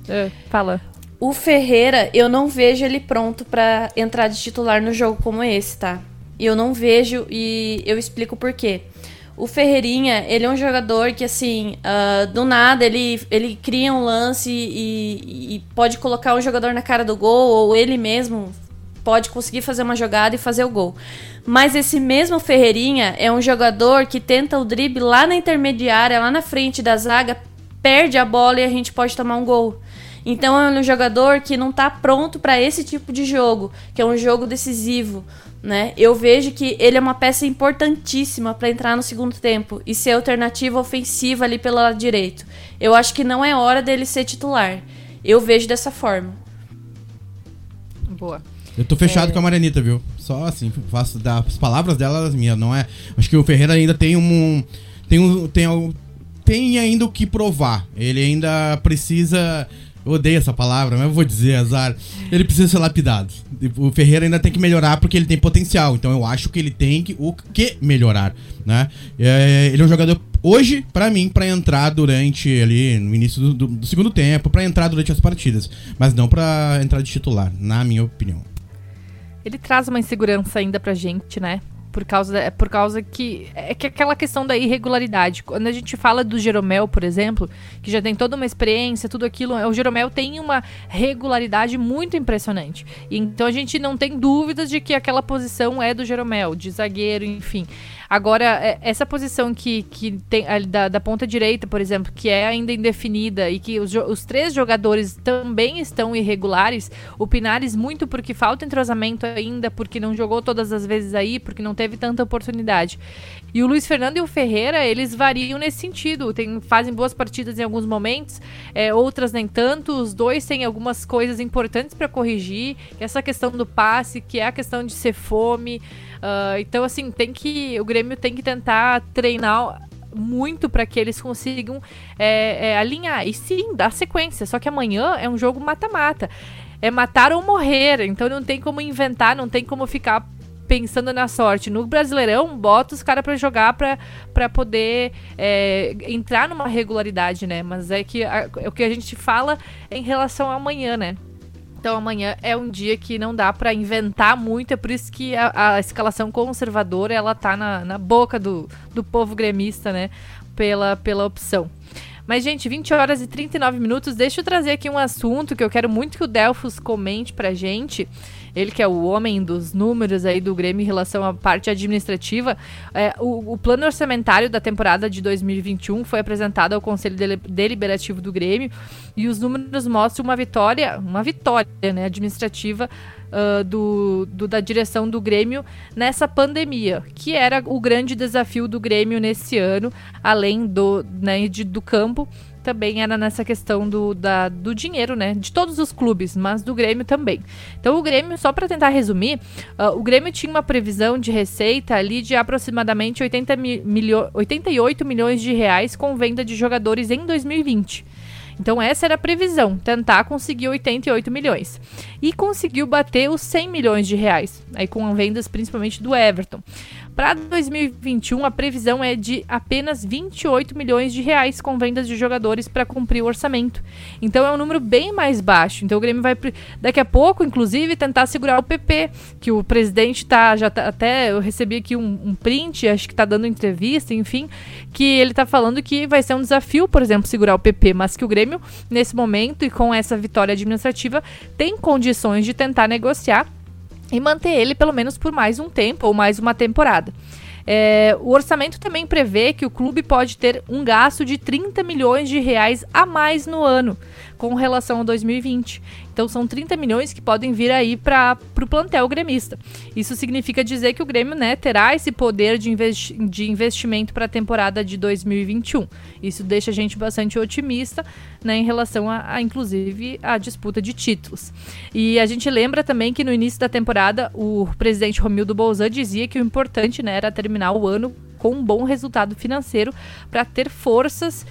É, fala. O Ferreira, eu não vejo ele pronto pra entrar de titular no jogo como esse, tá? Eu não vejo e eu explico por quê. O Ferreirinha, ele é um jogador que, assim, ah, do nada ele, ele cria um lance e, e pode colocar um jogador na cara do gol, ou ele mesmo pode conseguir fazer uma jogada e fazer o gol. Mas esse mesmo Ferreirinha é um jogador que tenta o drible lá na intermediária, lá na frente da zaga, perde a bola e a gente pode tomar um gol. Então é um jogador que não tá pronto para esse tipo de jogo, que é um jogo decisivo, né? Eu vejo que ele é uma peça importantíssima para entrar no segundo tempo e ser alternativa ofensiva ali pelo lado direito. Eu acho que não é hora dele ser titular. Eu vejo dessa forma. Boa. Eu tô fechado com a Marianita, viu? Só assim, faço das palavras dela as minhas, não é? Acho que o Ferreira ainda tem um. Tem um. Tem, al- tem ainda o que provar. Ele ainda precisa. Eu odeio essa palavra, mas eu vou dizer, azar. Ele precisa ser lapidado. O Ferreira ainda tem que melhorar porque ele tem potencial. Então eu acho que ele tem que, o que melhorar, né? É, ele é um jogador, hoje, pra mim, pra entrar durante ali, no início do, do- do segundo tempo, pra entrar durante as partidas. Mas não pra entrar de titular, na minha opinião. Ele traz uma insegurança ainda pra gente, né? Por causa, da- por causa que. É que aquela questão da irregularidade. Quando a gente fala do Jeromel, por exemplo, que já tem toda uma experiência, tudo aquilo, o Jeromel tem uma regularidade muito impressionante. Então a gente não tem dúvidas de que aquela posição é do Jeromel, de zagueiro, enfim. Agora, é- essa posição que, que tem da, da ponta direita, por exemplo, que é ainda indefinida e que os, os três jogadores também estão irregulares, o Pinares muito porque falta entrosamento ainda, porque não jogou todas as vezes aí, porque não teve tanta oportunidade. E o Luiz Fernando e o Ferreira, eles variam nesse sentido. Tem, fazem boas partidas em alguns momentos, é, outras nem tanto. Os dois têm algumas coisas importantes para corrigir. é Essa questão do passe, que é a questão de ser fome. Ah, então, assim, tem que. O Grêmio tem que tentar treinar muito para que eles consigam é, é, alinhar. E sim, dar sequência. Só que amanhã é um jogo mata-mata. É matar ou morrer. Então não tem como inventar, não tem como ficar pensando na sorte. No Brasileirão, bota os caras pra jogar pra poder é, entrar numa regularidade, né? Mas é que a- é o que a gente fala em relação ao amanhã, né? Então amanhã é um dia que não dá pra inventar muito, é por isso que a, a escalação conservadora ela tá na, na boca do, do povo gremista, né? Pela, pela opção. Mas, gente, 20 horas e 39 minutos. Deixa eu trazer aqui um assunto que eu quero muito que o Delfos comente pra gente. Ele que é o homem dos números aí do Grêmio em relação à parte administrativa. É, o, o, plano orçamentário da temporada de 2021 foi apresentado ao Conselho Deliberativo do Grêmio e os números mostram uma vitória, uma vitória né, administrativa uh, do, do, da direção do Grêmio nessa pandemia, que era o grande desafio do Grêmio nesse ano, além do, né, de, do campo também era nessa questão do, da, do dinheiro, né? De todos os clubes, mas do Grêmio também. Então, o Grêmio, só para tentar resumir, uh, o Grêmio tinha uma previsão de receita ali de aproximadamente 80 milho 88 milhões de reais com venda de jogadores em 2020. Então essa era a previsão, tentar conseguir 88 milhões. E conseguiu bater os 100 milhões de reais, aí com vendas principalmente do Everton. Para 2021, a previsão é de apenas 28 milhões de reais com vendas de jogadores para cumprir o orçamento. Então é um número bem mais baixo. Então o Grêmio vai daqui a pouco, inclusive, tentar segurar o PP, que o presidente tá já tá, até eu recebi aqui um, um print, acho que está dando entrevista, enfim, que ele está falando que vai ser um desafio, por exemplo, segurar o PP, mas que o Grêmio nesse momento e com essa vitória administrativa tem condições de tentar negociar e manter ele pelo menos por mais um tempo ou mais uma temporada. É, o orçamento também prevê que o clube pode ter um gasto de 30 milhões de reais a mais no ano, com relação a 2020. Então são 30 milhões que podem vir aí para o plantel gremista. Isso significa dizer que o Grêmio né, terá esse poder de, investi de investimento para a temporada de 2021. Isso deixa a gente bastante otimista né, em relação a, a, inclusive, a disputa de títulos. E a gente lembra também que no início da temporada o presidente Romildo Bolzan dizia que o importante né, era terminar o ano com um bom resultado financeiro para ter forças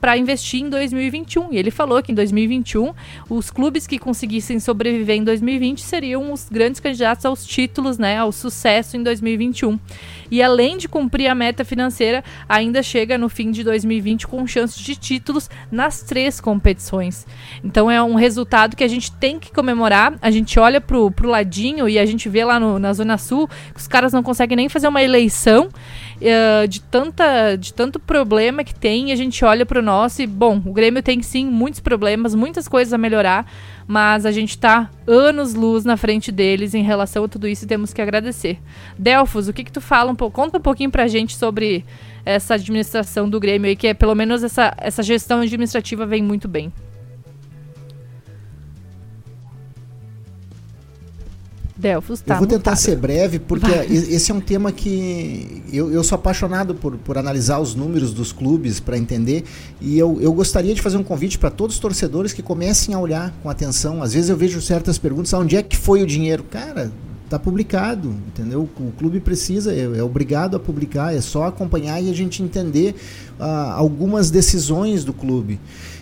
para investir em 2021. E ele falou que em 2021 os clubes que conseguissem sobreviver em 2020 seriam os grandes candidatos aos títulos, né, ao sucesso em 2021. E além de cumprir a meta financeira, ainda chega no fim de 2020 com chances de títulos nas três competições. Então é um resultado que a gente tem que comemorar. A gente olha pro, pro ladinho e a gente vê lá no, na Zona Sul que os caras não conseguem nem fazer uma eleição uh, de, tanta, de tanto problema que tem. E a gente olha pro nosso e, bom, o Grêmio tem sim muitos problemas, muitas coisas a melhorar, mas a gente tá anos luz na frente deles em relação a tudo isso e temos que agradecer. Delfos, o que que tu fala um pouco? Conta um pouquinho pra gente sobre essa administração do Grêmio aí, que é pelo menos essa, essa gestão administrativa vem muito bem. Delfos, tá. Eu vou tentar ser breve, porque Vai. esse é um tema que eu, eu sou apaixonado por, por analisar os números dos clubes para entender. E eu, eu gostaria de fazer um convite para todos os torcedores que comecem a olhar com atenção. Às vezes eu vejo certas perguntas: onde é que foi o dinheiro? Cara, tá publicado, entendeu? O clube precisa, é, é, obrigado a publicar, é só acompanhar e a gente entender uh, algumas decisões do clube.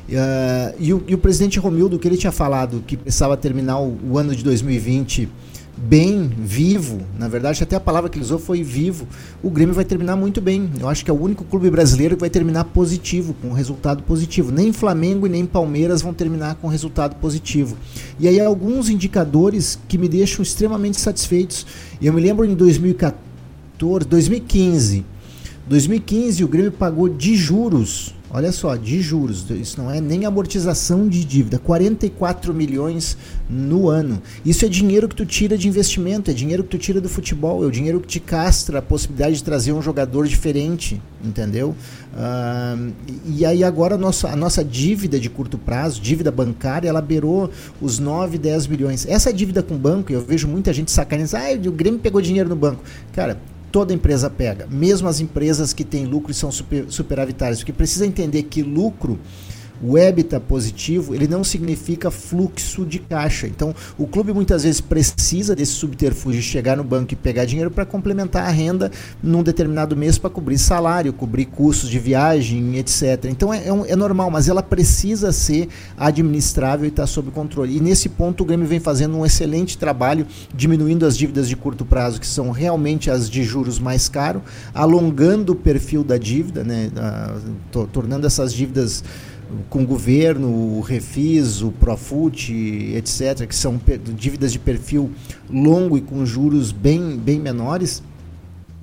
Uh, e, o, e, o, presidente Romildo, que ele tinha falado que precisava terminar o, o ano de 2020 bem, vivo, na verdade até a palavra que ele usou foi vivo, o Grêmio vai terminar muito bem. Eu acho que é o único clube brasileiro que vai terminar positivo, com resultado positivo. Nem Flamengo e nem Palmeiras vão terminar com resultado positivo. E aí alguns indicadores que me deixam extremamente satisfeitos. Eu me lembro em 2014, 2015, 2015 o Grêmio pagou de juros Olha só, de juros, isso não é nem amortização de dívida, 44 milhões no ano. Isso é dinheiro que tu tira de investimento, é dinheiro que tu tira do futebol, é o dinheiro que te castra a possibilidade de trazer um jogador diferente, entendeu? Uh, e aí agora a nossa, a nossa dívida de curto prazo, dívida bancária, ela beirou os 9, 10 milhões. Essa dívida com o banco, eu vejo muita gente sacaneando, ah, o Grêmio pegou dinheiro no banco. Cara, toda empresa pega, mesmo as empresas que têm lucro e são super, superavitárias, porque precisa entender que lucro o EBITDA positivo, ele não significa fluxo de caixa. Então, o clube muitas vezes precisa desse subterfúgio de chegar no banco e pegar dinheiro para complementar a renda num determinado mês para cobrir salário, cobrir custos de viagem, etc. Então, é, é, é normal, mas ela precisa ser administrável e estar tá sob controle. E nesse ponto, o Grêmio vem fazendo um excelente trabalho, diminuindo as dívidas de curto prazo, que são realmente as de juros mais caros, alongando o perfil da dívida, né, tornando essas dívidas com o governo, o Refis, o Profut, etc., que são dívidas de perfil longo e com juros bem, bem menores.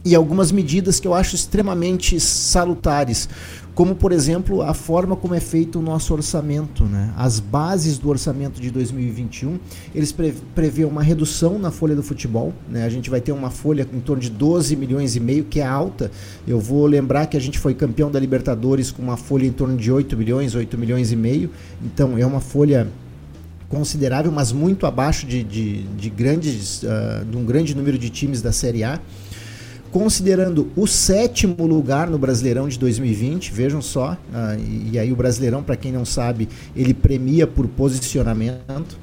E algumas medidas que eu acho extremamente salutares como por exemplo a forma como é feito o nosso orçamento, né? As bases do orçamento de 2021, eles pre prevê uma redução na folha do futebol, né? A gente vai ter uma folha em torno de 12 milhões e meio, que é alta. Eu vou lembrar que a gente foi campeão da Libertadores com uma folha em torno de 8 milhões, 8 milhões e meio. Então é uma folha considerável, mas muito abaixo de, de, de grandes, uh, de um grande número de times da Série A considerando o sétimo lugar no Brasileirão de 2020, vejam só, e, e, aí o Brasileirão, para quem não sabe, ele premia por posicionamento.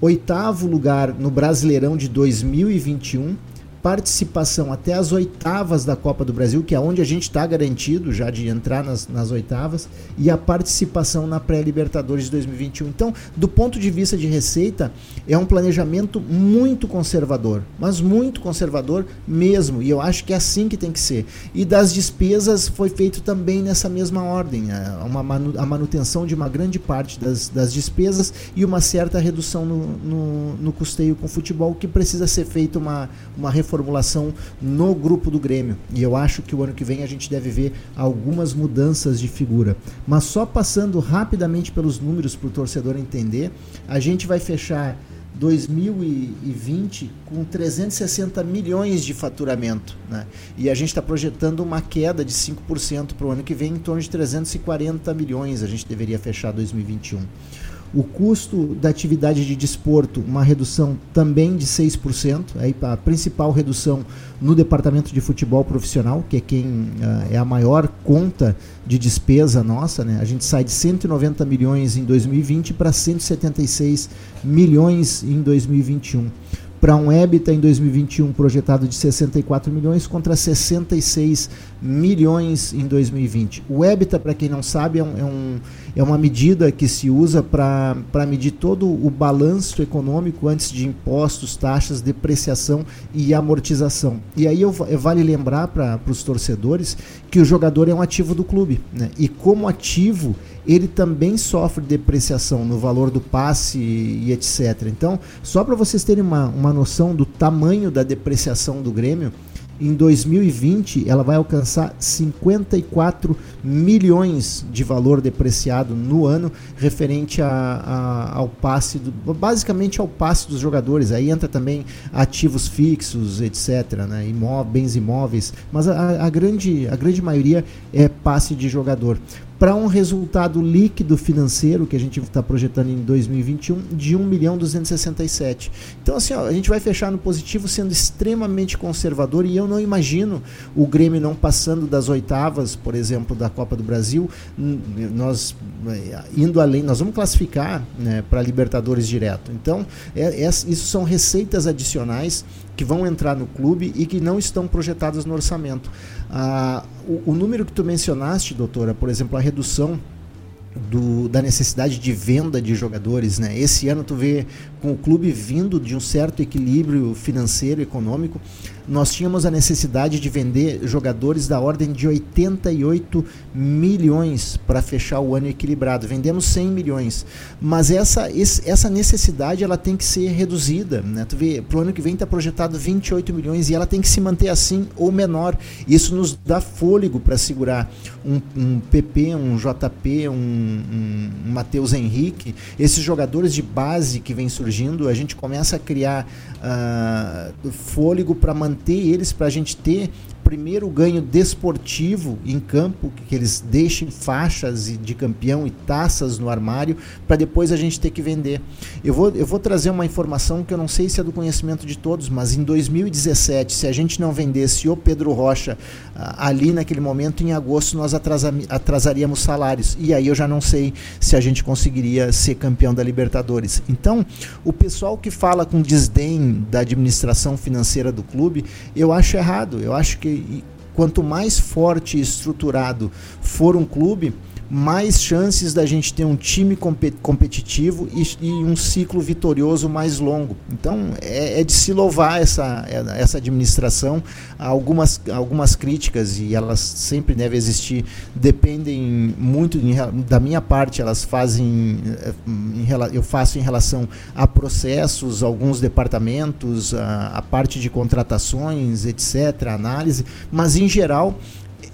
Oitavo lugar no Brasileirão de 2021 participação até as oitavas da Copa do Brasil, que é onde a gente está garantido já de entrar nas, nas oitavas, e a participação na pré-Libertadores de 2021. Então, do ponto de vista de receita, é um planejamento muito conservador, mas muito conservador mesmo, e eu acho que é assim que tem que ser. E das despesas foi feito também nessa mesma ordem, é, uma manu a manutenção de uma grande parte das, das despesas e uma certa redução no, no, no custeio com futebol, que precisa ser feita uma, uma reforma reformulação no grupo do Grêmio. E eu acho que o ano que vem a gente deve ver algumas mudanças de figura. Mas só passando rapidamente pelos números para o torcedor entender, a gente vai fechar 2020 com 360 milhões de faturamento. Né? E a gente está projetando uma queda de 5% para o ano que vem, em torno de 340 milhões a gente deveria fechar 2021. O custo da atividade de desporto, uma redução também de 6%, aí a principal redução no departamento de futebol profissional, que é quem uh, é a maior conta de despesa nossa, né? A gente sai de 190 milhões em 2020 para 176 milhões em 2021 para um EBITDA em 2021 projetado de 64 milhões contra 66 milhões em 2020. O EBITDA, para quem não sabe, é, um, é, um, é uma medida que se usa para medir todo o balanço econômico antes de impostos, taxas, depreciação e amortização. E aí eu, vale lembrar para os torcedores que o jogador é um ativo do clube. Né? E como ativo, ele também sofre depreciação no valor do passe e etc. Então, só para vocês terem uma, uma noção do tamanho da depreciação do Grêmio, em 2020 ela vai alcançar 54 milhões de valor depreciado no ano referente a, a, ao passe do, basicamente ao passe dos jogadores. Aí entra também ativos fixos etc né? Bens imóveis. Mas a, a grande a grande maioria é passe de jogador para um resultado líquido financeiro que a gente está projetando em 2021 de 1 milhão 267. Então assim, ó, a gente vai fechar no positivo sendo extremamente conservador e eu não imagino o Grêmio não passando das oitavas, por exemplo, da Copa do Brasil, nós eh, indo além, nós vamos classificar né, para Libertadores direto. Então, é, é, isso são receitas adicionais que vão entrar no clube e que não estão projetadas no orçamento. Ah, o, o número que tu mencionaste, doutora, por exemplo, a redução do, da necessidade de venda de jogadores, né? Esse ano tu vê com o clube vindo de um certo equilíbrio financeiro, econômico, nós tínhamos a necessidade de vender jogadores da ordem de 88 milhões para fechar o ano equilibrado. Vendemos 100 milhões, mas essa, essa necessidade ela tem que ser reduzida. Né? Tu vê, para o ano que vem está projetado 28 milhões e ela tem que se manter assim ou menor. Isso nos dá fôlego para segurar um, um, PP, um JP, um, um, um Matheus Henrique, esses jogadores de base que vem surgindo, a gente começa a criar uh, fôlego para manter eles, para a gente ter primeiro ganho desportivo em campo, que eles deixem faixas de campeão e taças no armário, para depois a gente ter que vender. Eu vou, eu vou trazer uma informação que eu não sei se é do conhecimento de todos, mas em 2017, se a gente não vendesse o Pedro Rocha ah, ali naquele momento, em agosto, nós atrasa, atrasaríamos salários. E aí eu já não sei se a gente conseguiria ser campeão da Libertadores. Então, o pessoal que fala com desdém da administração financeira do clube, eu acho errado. Eu acho que quanto mais forte e estruturado for um clube, mais chances da gente ter um time competitivo e, e um ciclo vitorioso mais longo. Então é, é, de se louvar essa, essa administração. Algumas, algumas críticas, e elas sempre devem existir, dependem muito em, da minha parte, elas fazem. Eh, em, eu faço em relação a processos, alguns departamentos, a, a parte de contratações, etc., análise, mas em geral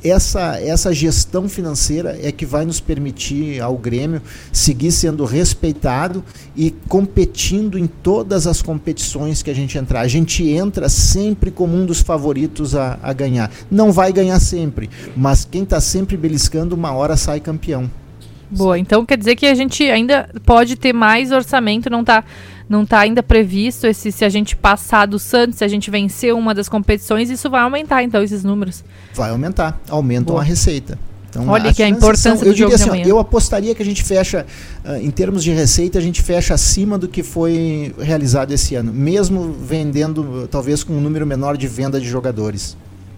essa, essa gestão financeira é que vai nos permitir ao Grêmio seguir sendo respeitado e competindo em todas as competições que a gente entrar. A gente entra sempre como um dos favoritos a, a ganhar. Não vai ganhar sempre, mas quem está sempre beliscando, uma hora sai campeão. Boa, então quer dizer que a gente ainda pode ter mais orçamento, não está não está ainda previsto esse se a gente passar do Santos, se a gente vencer uma das competições, isso vai aumentar então esses números. Vai aumentar, aumentam Boa. a receita. Então, Olha que a importância são, do jogo assim, Eu apostaria que a gente fecha, uh, em termos de receita, a gente fecha acima do que foi realizado esse ano, mesmo vendendo, talvez com um número menor de venda de jogadores.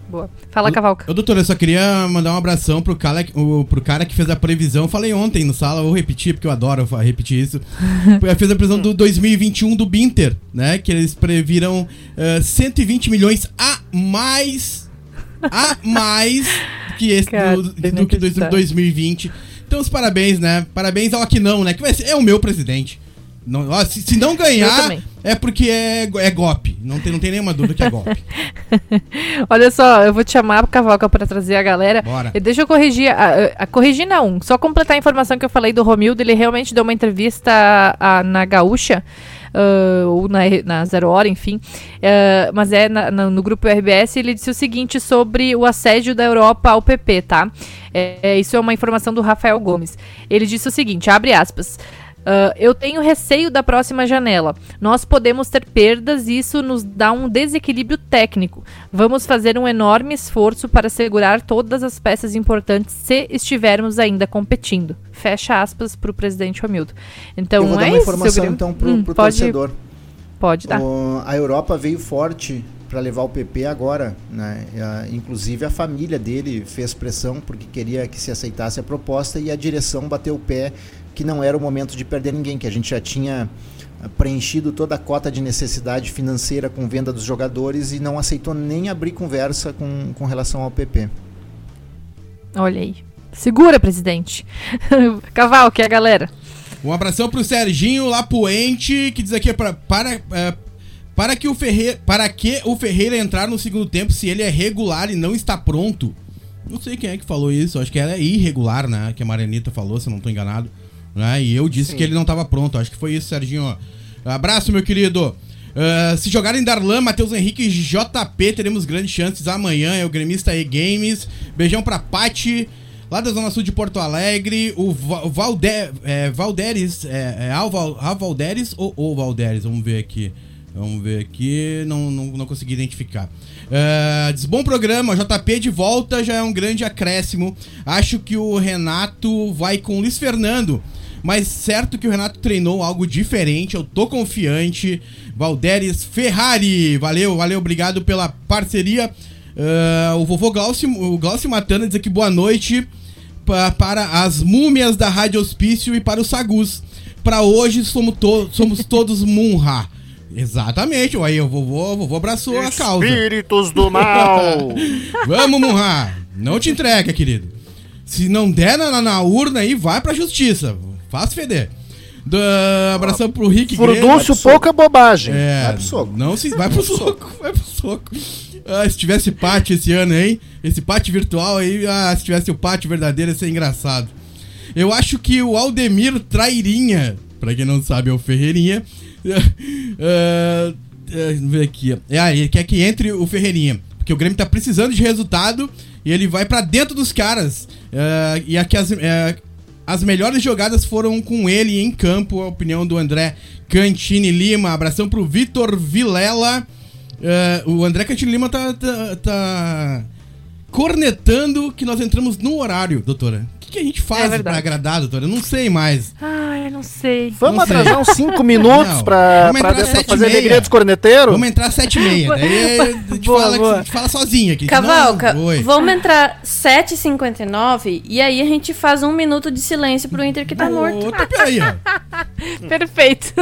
Boa. Fala, Cavalca. Ô, doutor, eu só queria mandar um abração pro cara, o, pro cara que fez a previsão. Eu falei ontem no sala, vou repetir, porque eu adoro repetir isso. *laughs* fez a previsão do 2021 do Binter, né? Que eles previram uh, 120 milhões a mais. A mais que esse *laughs* Cara, do, do que 2020. Então, os parabéns, né? Parabéns ao Aquinão, né? Que vai ser, é o meu presidente. Não, ó, se, se, não ganhar, é porque é, é golpe. Não tem, não tem nenhuma dúvida que é golpe. *laughs* Olha só, eu vou te chamar pro Cavalca para trazer a galera. Bora. E deixa eu corrigir. A, a, corrigir não, só completar a informação que eu falei do Romildo. Ele realmente deu uma entrevista a, a, na Gaúcha. Uh, ou na, na, Zero Hora, enfim. Uh, mas é na, na, no grupo RBS. Ele disse o seguinte sobre o assédio da Europa ao PP, tá? É, isso é uma informação do Rafael Gomes. Ele disse o seguinte: abre aspas. Uh, eu tenho receio da próxima janela. Nós podemos ter perdas e isso nos dá um desequilíbrio técnico. Vamos fazer um enorme esforço para segurar todas as peças importantes se estivermos ainda competindo. Fecha aspas para o presidente Romildo. Então, eu vou é dar uma informação então para o hum, torcedor. Pode dar. O, a Europa veio forte para levar o PP agora, né? inclusive a família dele fez pressão porque queria que se aceitasse a proposta e a direção bateu o pé que não era o momento de perder ninguém, que a gente já tinha ah, preenchido toda a cota de necessidade financeira com venda dos jogadores e não aceitou nem abrir conversa com, com relação ao PP. Olha aí. Segura, presidente. *laughs* Caval, que é a galera. Um abração pro Serginho Lapuente, que diz aqui para, para, é, para, que o Ferreira, para que o Ferreira entrar no segundo tempo se ele é regular e não está pronto. Não sei quem é que falou isso, acho que ela é irregular, né? Que a Marianita falou, se eu não estou enganado. Né? E eu disse Sim. que ele não estava pronto. Acho que foi isso, Serginho. Abraço, meu querido. Uh, se jogarem Darlan, Matheus Henrique e JP, teremos grandes chances amanhã. É o gremista E-Games. Beijão pra Pati, lá da Zona Sul de Porto Alegre. O Valde é, Valderes, é, é Al, Al Valderes ou o Valderes? Vamos ver aqui. Vamos ver aqui, não, não, não consegui identificar. Uh, diz, bom programa, JP de volta já é um grande acréscimo. Acho que o Renato vai com o Luiz Fernando mas certo que o Renato treinou algo diferente, eu tô confiante. Valderes Ferrari, valeu, valeu, obrigado pela parceria. Uh, o vovô Glaucio, o Glaucio Matana diz aqui boa noite pra, para as múmias da Rádio Hospício e para o Sagus. Para hoje somos, to somos todos *laughs* Munha. Exatamente, aí o vovô, o vovô abraçou Espíritos a causa. Espíritos do mal! *laughs* Vamos, Munha! Não te entrega, querido. Se não der na, na urna aí, vai pra justiça. Faz feder. Do, abração pro Rick Furdúncio, pouca bobagem. É, vai pro soco. Não se, *laughs* vai pro soco, vai pro soco. Ah, se tivesse pátio esse ano aí, esse pátio virtual aí, ah, se tivesse o pátio verdadeiro ia ser engraçado. Eu acho que o Aldemir Trairinha, pra quem não sabe é o Ferreirinha, uh, uh, vamos ver aqui. Ah, ele quer que entre o Ferreirinha, porque o Grêmio tá precisando de resultado e ele vai para dentro dos caras. Uh, e aqui as, uh, as melhores jogadas foram com ele em campo, a opinião do André Cantini Lima. Abração pro Vitor Vilela. Uh, o André Cantini Lima tá, tá, tá, cornetando que nós entramos no horário, doutora. O que, que a gente faz é pra agradar, doutora? Eu não sei mais. Ai, Ai, não sei. Vamos Não sei. atrasar uns 5 minutos Não, pra, vamos pra, entrar pra e fazer meia. alegria dos corneteiros? Vamos entrar às 7h30. Daí a gente, Boa, fala, boa. a gente fala sozinho aqui. Cavalca, Não, vamos entrar 7h59 e aí a gente faz um minuto de silêncio pro Inter que tá morto. Outra, peraí, ó. *laughs* Perfeito.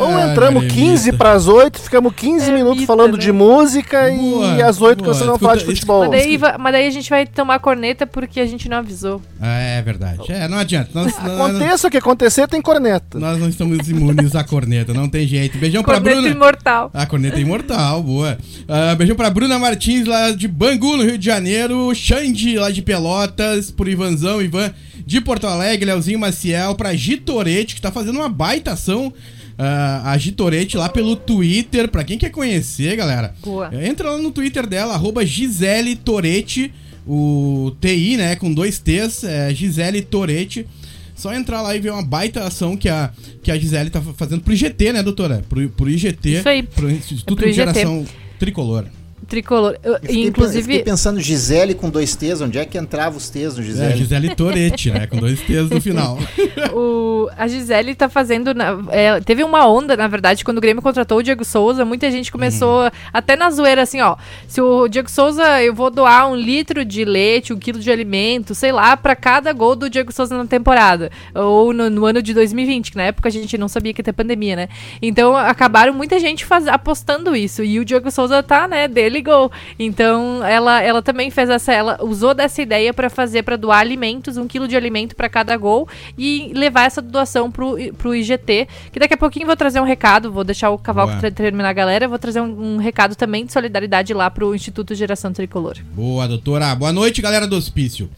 Ou entramos Maria 15 Mita. pras 8, ficamos 15 É, minutos falando né? de música Boa, e às 8 boa. você não fala de futebol. Mas daí, mas daí a gente vai tomar corneta porque a gente não avisou. Ah, é verdade. É, não adianta. Nós, nós, Aconteça o que acontecer, tem corneta. nós não estamos imunes à corneta, não tem jeito. Beijão pra Corneta Bruna. imortal. A corneta é imortal, boa. Ah, beijão pra Bruna Martins, lá de Bangu, no Rio de Janeiro. Xande, lá de Pelotas. Por Ivanzão, Ivan de Porto Alegre. Leozinho Maciel. Pra Gitorete, que tá fazendo uma baita ação. ah, a Gitorete lá pelo Twitter. Pra quem quer conhecer, galera. Boa. Entra lá no Twitter dela, arroba Gisele Torete. O TI, né? Com dois T's. É Gisele Torete. Só entrar lá e ver uma baita ação que a, que a Gisele tá fazendo pro IGT, né, doutora? Pro, pro IGT. Isso aí. Pro Instituto É pro de IGT. Geração Tricolor. Tricolor. Eu- Eu fiquei, pe- eu inclusive, fiquei pensando Gisele com dois T's, onde é que entrava os T's no É, Gisele? Gisele Torete, né? Com dois T's no final. *laughs* o, a Gisele tá fazendo. na- é, teve uma onda, na verdade, quando o Grêmio contratou o Diego Souza. Muita gente começou, até na zoeira, assim, ó. Se o Diego Souza, eu vou doar um litro de leite, um quilo de alimento, sei lá, pra cada gol do Diego Souza na temporada. Ou no, no ano de 2020, que na época a gente não sabia que ia ter pandemia, né? Então acabaram muita gente faz, apostando isso. E o Diego Souza tá, né, dele gol. Então ela, ela também fez essa. Ela usou dessa ideia pra fazer, pra doar alimentos, um quilo de alimento pra cada gol e levar essa doação pro, pro IGT. Que daqui a pouquinho vou trazer um recado, vou deixar o tra- terminar a galera, vou trazer um, um recado também de solidariedade lá pro Instituto Geração Tricolor. Boa, doutora. Boa noite, galera do hospício.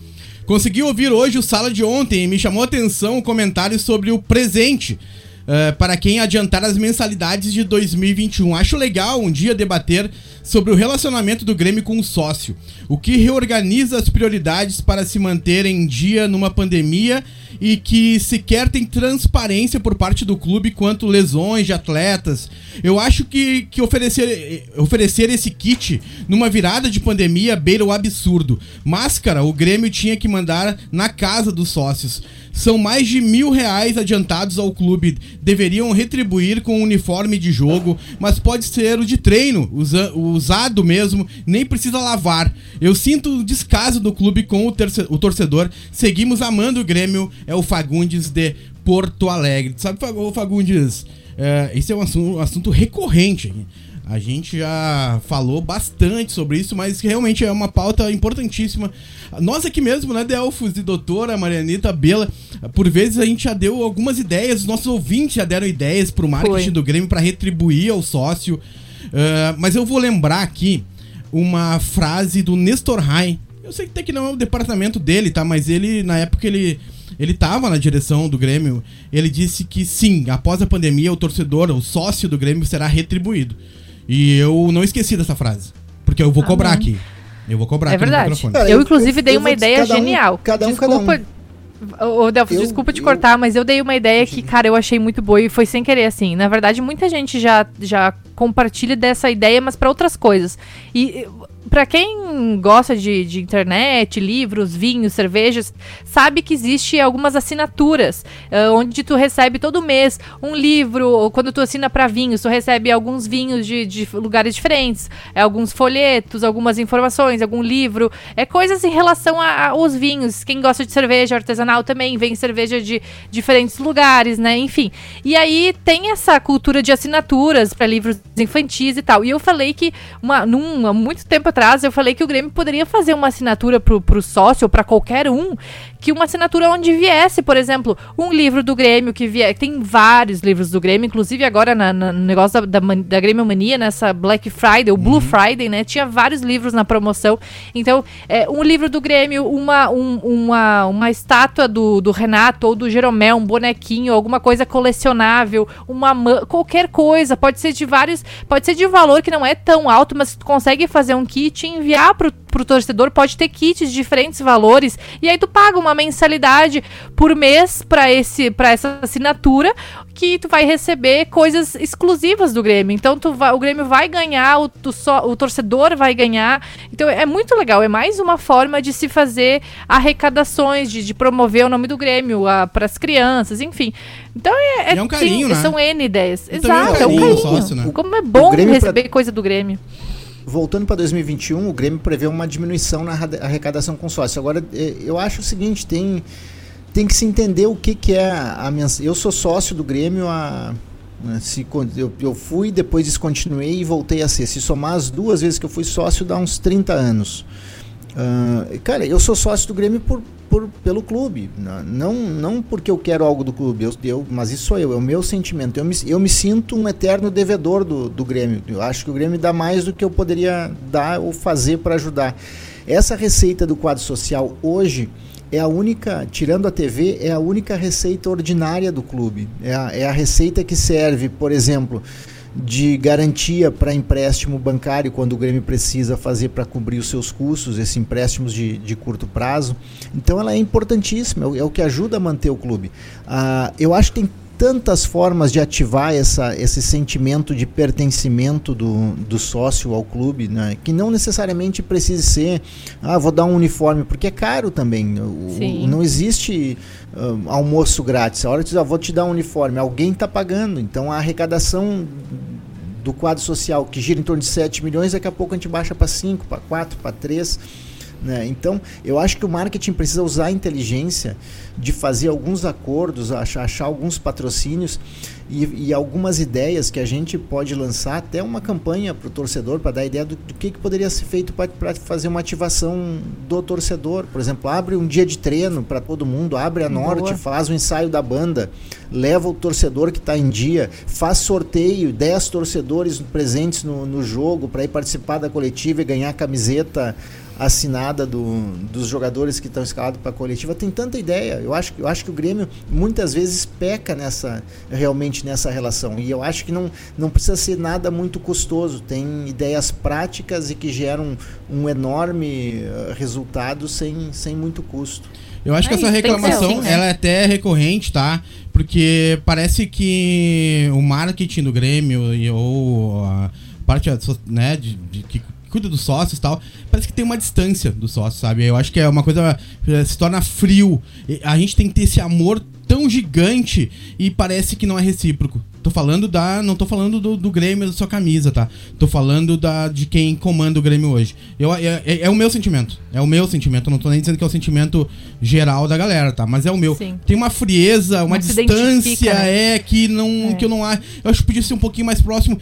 Consegui ouvir hoje o sala de ontem e me chamou a atenção o comentário sobre o presente. Eh, para quem adiantar as mensalidades de 2021. Acho legal um dia debater sobre o relacionamento do Grêmio com o sócio. O que reorganiza as prioridades para se manter em dia numa pandemia e que sequer tem transparência por parte do clube quanto lesões de atletas. Eu acho que, que oferecer, eh, oferecer esse kit numa virada de pandemia beira o absurdo. Máscara, o Grêmio tinha que mandar na casa dos sócios. São mais de mil reais adiantados ao clube. Deveriam retribuir com o uniforme de jogo, mas pode ser o de treino, usa- usado mesmo, nem precisa lavar. Eu sinto o descaso do clube com o, terce- o torcedor. Seguimos amando o Grêmio, é o Fagundes de Porto Alegre. Sabe, Fagundes, é, esse é um assunto, um assunto recorrente. A gente já falou bastante sobre isso, mas realmente é uma pauta importantíssima. Nós aqui mesmo, né, Delfos e doutora Marianita Bela, por vezes a gente já deu algumas ideias, os nossos ouvintes já deram ideias pro marketing Foi. do Grêmio para retribuir ao sócio. Ah, mas eu vou lembrar aqui uma frase do Nestor Rain. Eu sei que até que não é o departamento dele, tá? Mas ele, na época, ele, ele tava na direção do Grêmio. Ele disse que sim, após a pandemia, o torcedor, o sócio do Grêmio será retribuído. E eu não esqueci dessa frase. Porque eu vou cobrar Amém. aqui. Eu vou cobrar É aqui verdade. no microfone. Cara, eu, eu- inclusive, eu- dei eu uma ideia cada um- genial. cada um, cada desculpa. Ô, Delfos, Eu- desculpa te eu- cortar, mas eu dei uma ideia que, cara, eu achei muito boa e foi sem querer, assim. Na verdade, muita gente já, já compartilha dessa ideia, mas para outras coisas. E para quem gosta de, de internet, livros, vinhos, cervejas, sabe que existe algumas assinaturas, ah, onde tu recebe todo mês um livro, ou quando tu assina para vinhos, tu recebe alguns vinhos de, de lugares diferentes, alguns folhetos, algumas informações, algum livro, é coisas em relação aos vinhos. Quem gosta de cerveja artesanal também vem cerveja de diferentes lugares, né? Enfim. E aí tem essa cultura de assinaturas para livros infantis e tal. E eu falei que uma, num, há muito tempo atrás eu falei que o Grêmio poderia fazer uma assinatura pro, pro sócio para qualquer um, que uma assinatura onde viesse, por exemplo, um livro do Grêmio que vier, tem vários livros do Grêmio, inclusive agora na- na- no negócio da, da, da Grêmio Mania, nessa Black Friday, o Blue Friday, né? Tinha vários livros na promoção. Então, é, um livro do Grêmio, uma, um- uma, uma estátua do, do Renato ou do Jeromel, um bonequinho, alguma coisa colecionável, uma ma- qualquer coisa, pode ser de vários, pode ser de um valor que não é tão alto, mas tu consegue fazer um kit e enviar pro, pro torcedor, pode ter kits de diferentes valores, e aí tu paga uma uma mensalidade por mês para esse para essa assinatura que tu vai receber coisas exclusivas do Grêmio. Então tu vai, o Grêmio vai ganhar, o, tu só, o torcedor vai ganhar. Então é muito legal. É mais uma forma de se fazer arrecadações, de, de promover o nome do Grêmio para as crianças, enfim. Então é, é, é um carinho, sim, né? são N ideias. E também é um Exato, é um carinho carinho. sócio, né? Como é bom Grêmio receber pra- coisa do Grêmio. Voltando para 2021, o Grêmio prevê uma diminuição na arrecadação com sócio. Agora, eh, eu acho o seguinte, tem, tem que se entender o que, que é a mens... Eu sou sócio do Grêmio há... né, Se, eu, eu fui, depois descontinuei e voltei a ser. Se somar as duas vezes que eu fui sócio, dá uns 30 anos. Ah, cara, eu sou sócio do Grêmio por, por- pelo clube. Não, não porque eu quero algo do clube, eu, eu- mas isso sou eu, é o meu sentimento. Eu me, eu me sinto um eterno devedor do, do Grêmio. Eu acho que o Grêmio dá mais do que eu poderia dar ou fazer para ajudar. Essa receita do quadro social hoje é a única, tirando a TV, é a única receita ordinária do clube. É a, é a receita que serve, por exemplo, de garantia para empréstimo bancário quando o Grêmio precisa fazer para cobrir os seus custos, esses empréstimos de, de curto prazo. Então ela é importantíssima, é o, é que ajuda a manter o clube. Ah, eu acho que tem tantas formas de ativar essa, esse sentimento de pertencimento do, do sócio ao clube, né? que não necessariamente precise ser, ah, vou dar um uniforme, porque é caro também. O- não existe ah, almoço grátis. A hora que diz, ah, vou te dar um uniforme, alguém está pagando. Então a arrecadação do quadro social, que gira em torno de 7 milhões, daqui a pouco a gente baixa para 5, para 4, para 3. Né? Então, eu acho que o marketing precisa usar a inteligência de fazer alguns acordos, achar, achar alguns patrocínios e, e algumas ideias que a gente pode lançar, até uma campanha para o torcedor, para dar ideia do, do que, que poderia ser feito para fazer uma ativação do torcedor. Por exemplo, abre um dia de treino para todo mundo, abre a Boa. norte, faz o ensaio da banda, leva o torcedor que está em dia, faz sorteio, 10 torcedores presentes no, no jogo para ir participar da coletiva e ganhar a camiseta assinada do, dos jogadores que estão escalados para a coletiva. Tem tanta ideia. Eu acho, que- eu acho que o Grêmio muitas vezes peca nessa realmente nessa relação. E eu acho que não, não precisa ser nada muito custoso. Tem ideias práticas e que geram um enorme eh, resultado sem, sem muito custo. Eu acho que É essa que ser reclamação, assim, né? ela é até recorrente, tá? Porque parece que o marketing do Grêmio ou a parte né, de, de- que cuida dos sócios e tal, parece que tem uma distância dos sócios, sabe? Eu acho que é uma coisa eh, se torna frio. A gente tem que ter esse amor tão gigante e parece que não é recíproco. Tô falando da. Não tô falando do, do Grêmio da sua camisa, tá? Tô falando da, de quem comanda o Grêmio hoje. Eu, é, é- é o meu sentimento. É o meu sentimento. Eu não tô nem dizendo que é o sentimento geral da galera, tá? Mas é o meu. Sim. Tem uma frieza, uma Não distância, né? é, que não. É. Que eu não acho. Eu acho que podia ser um pouquinho mais próximo.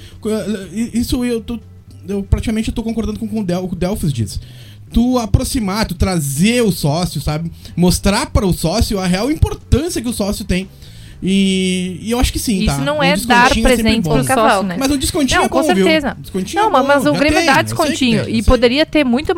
Isso eu tô. Eu praticamente tô concordando com o que o Delphis diz tu aproximar, tu trazer o sócio, sabe? Mostrar para o sócio a real importância que o sócio tem. E, e eu acho que sim, tá? Isso não Um é dar sempre presente pro sócio, né? Mas um descontinho Não, é com bom, viu? certeza. Descontinho Não, é mas, bom, mas o Grêmio tem, dá que descontinho. tem, e poderia ter muito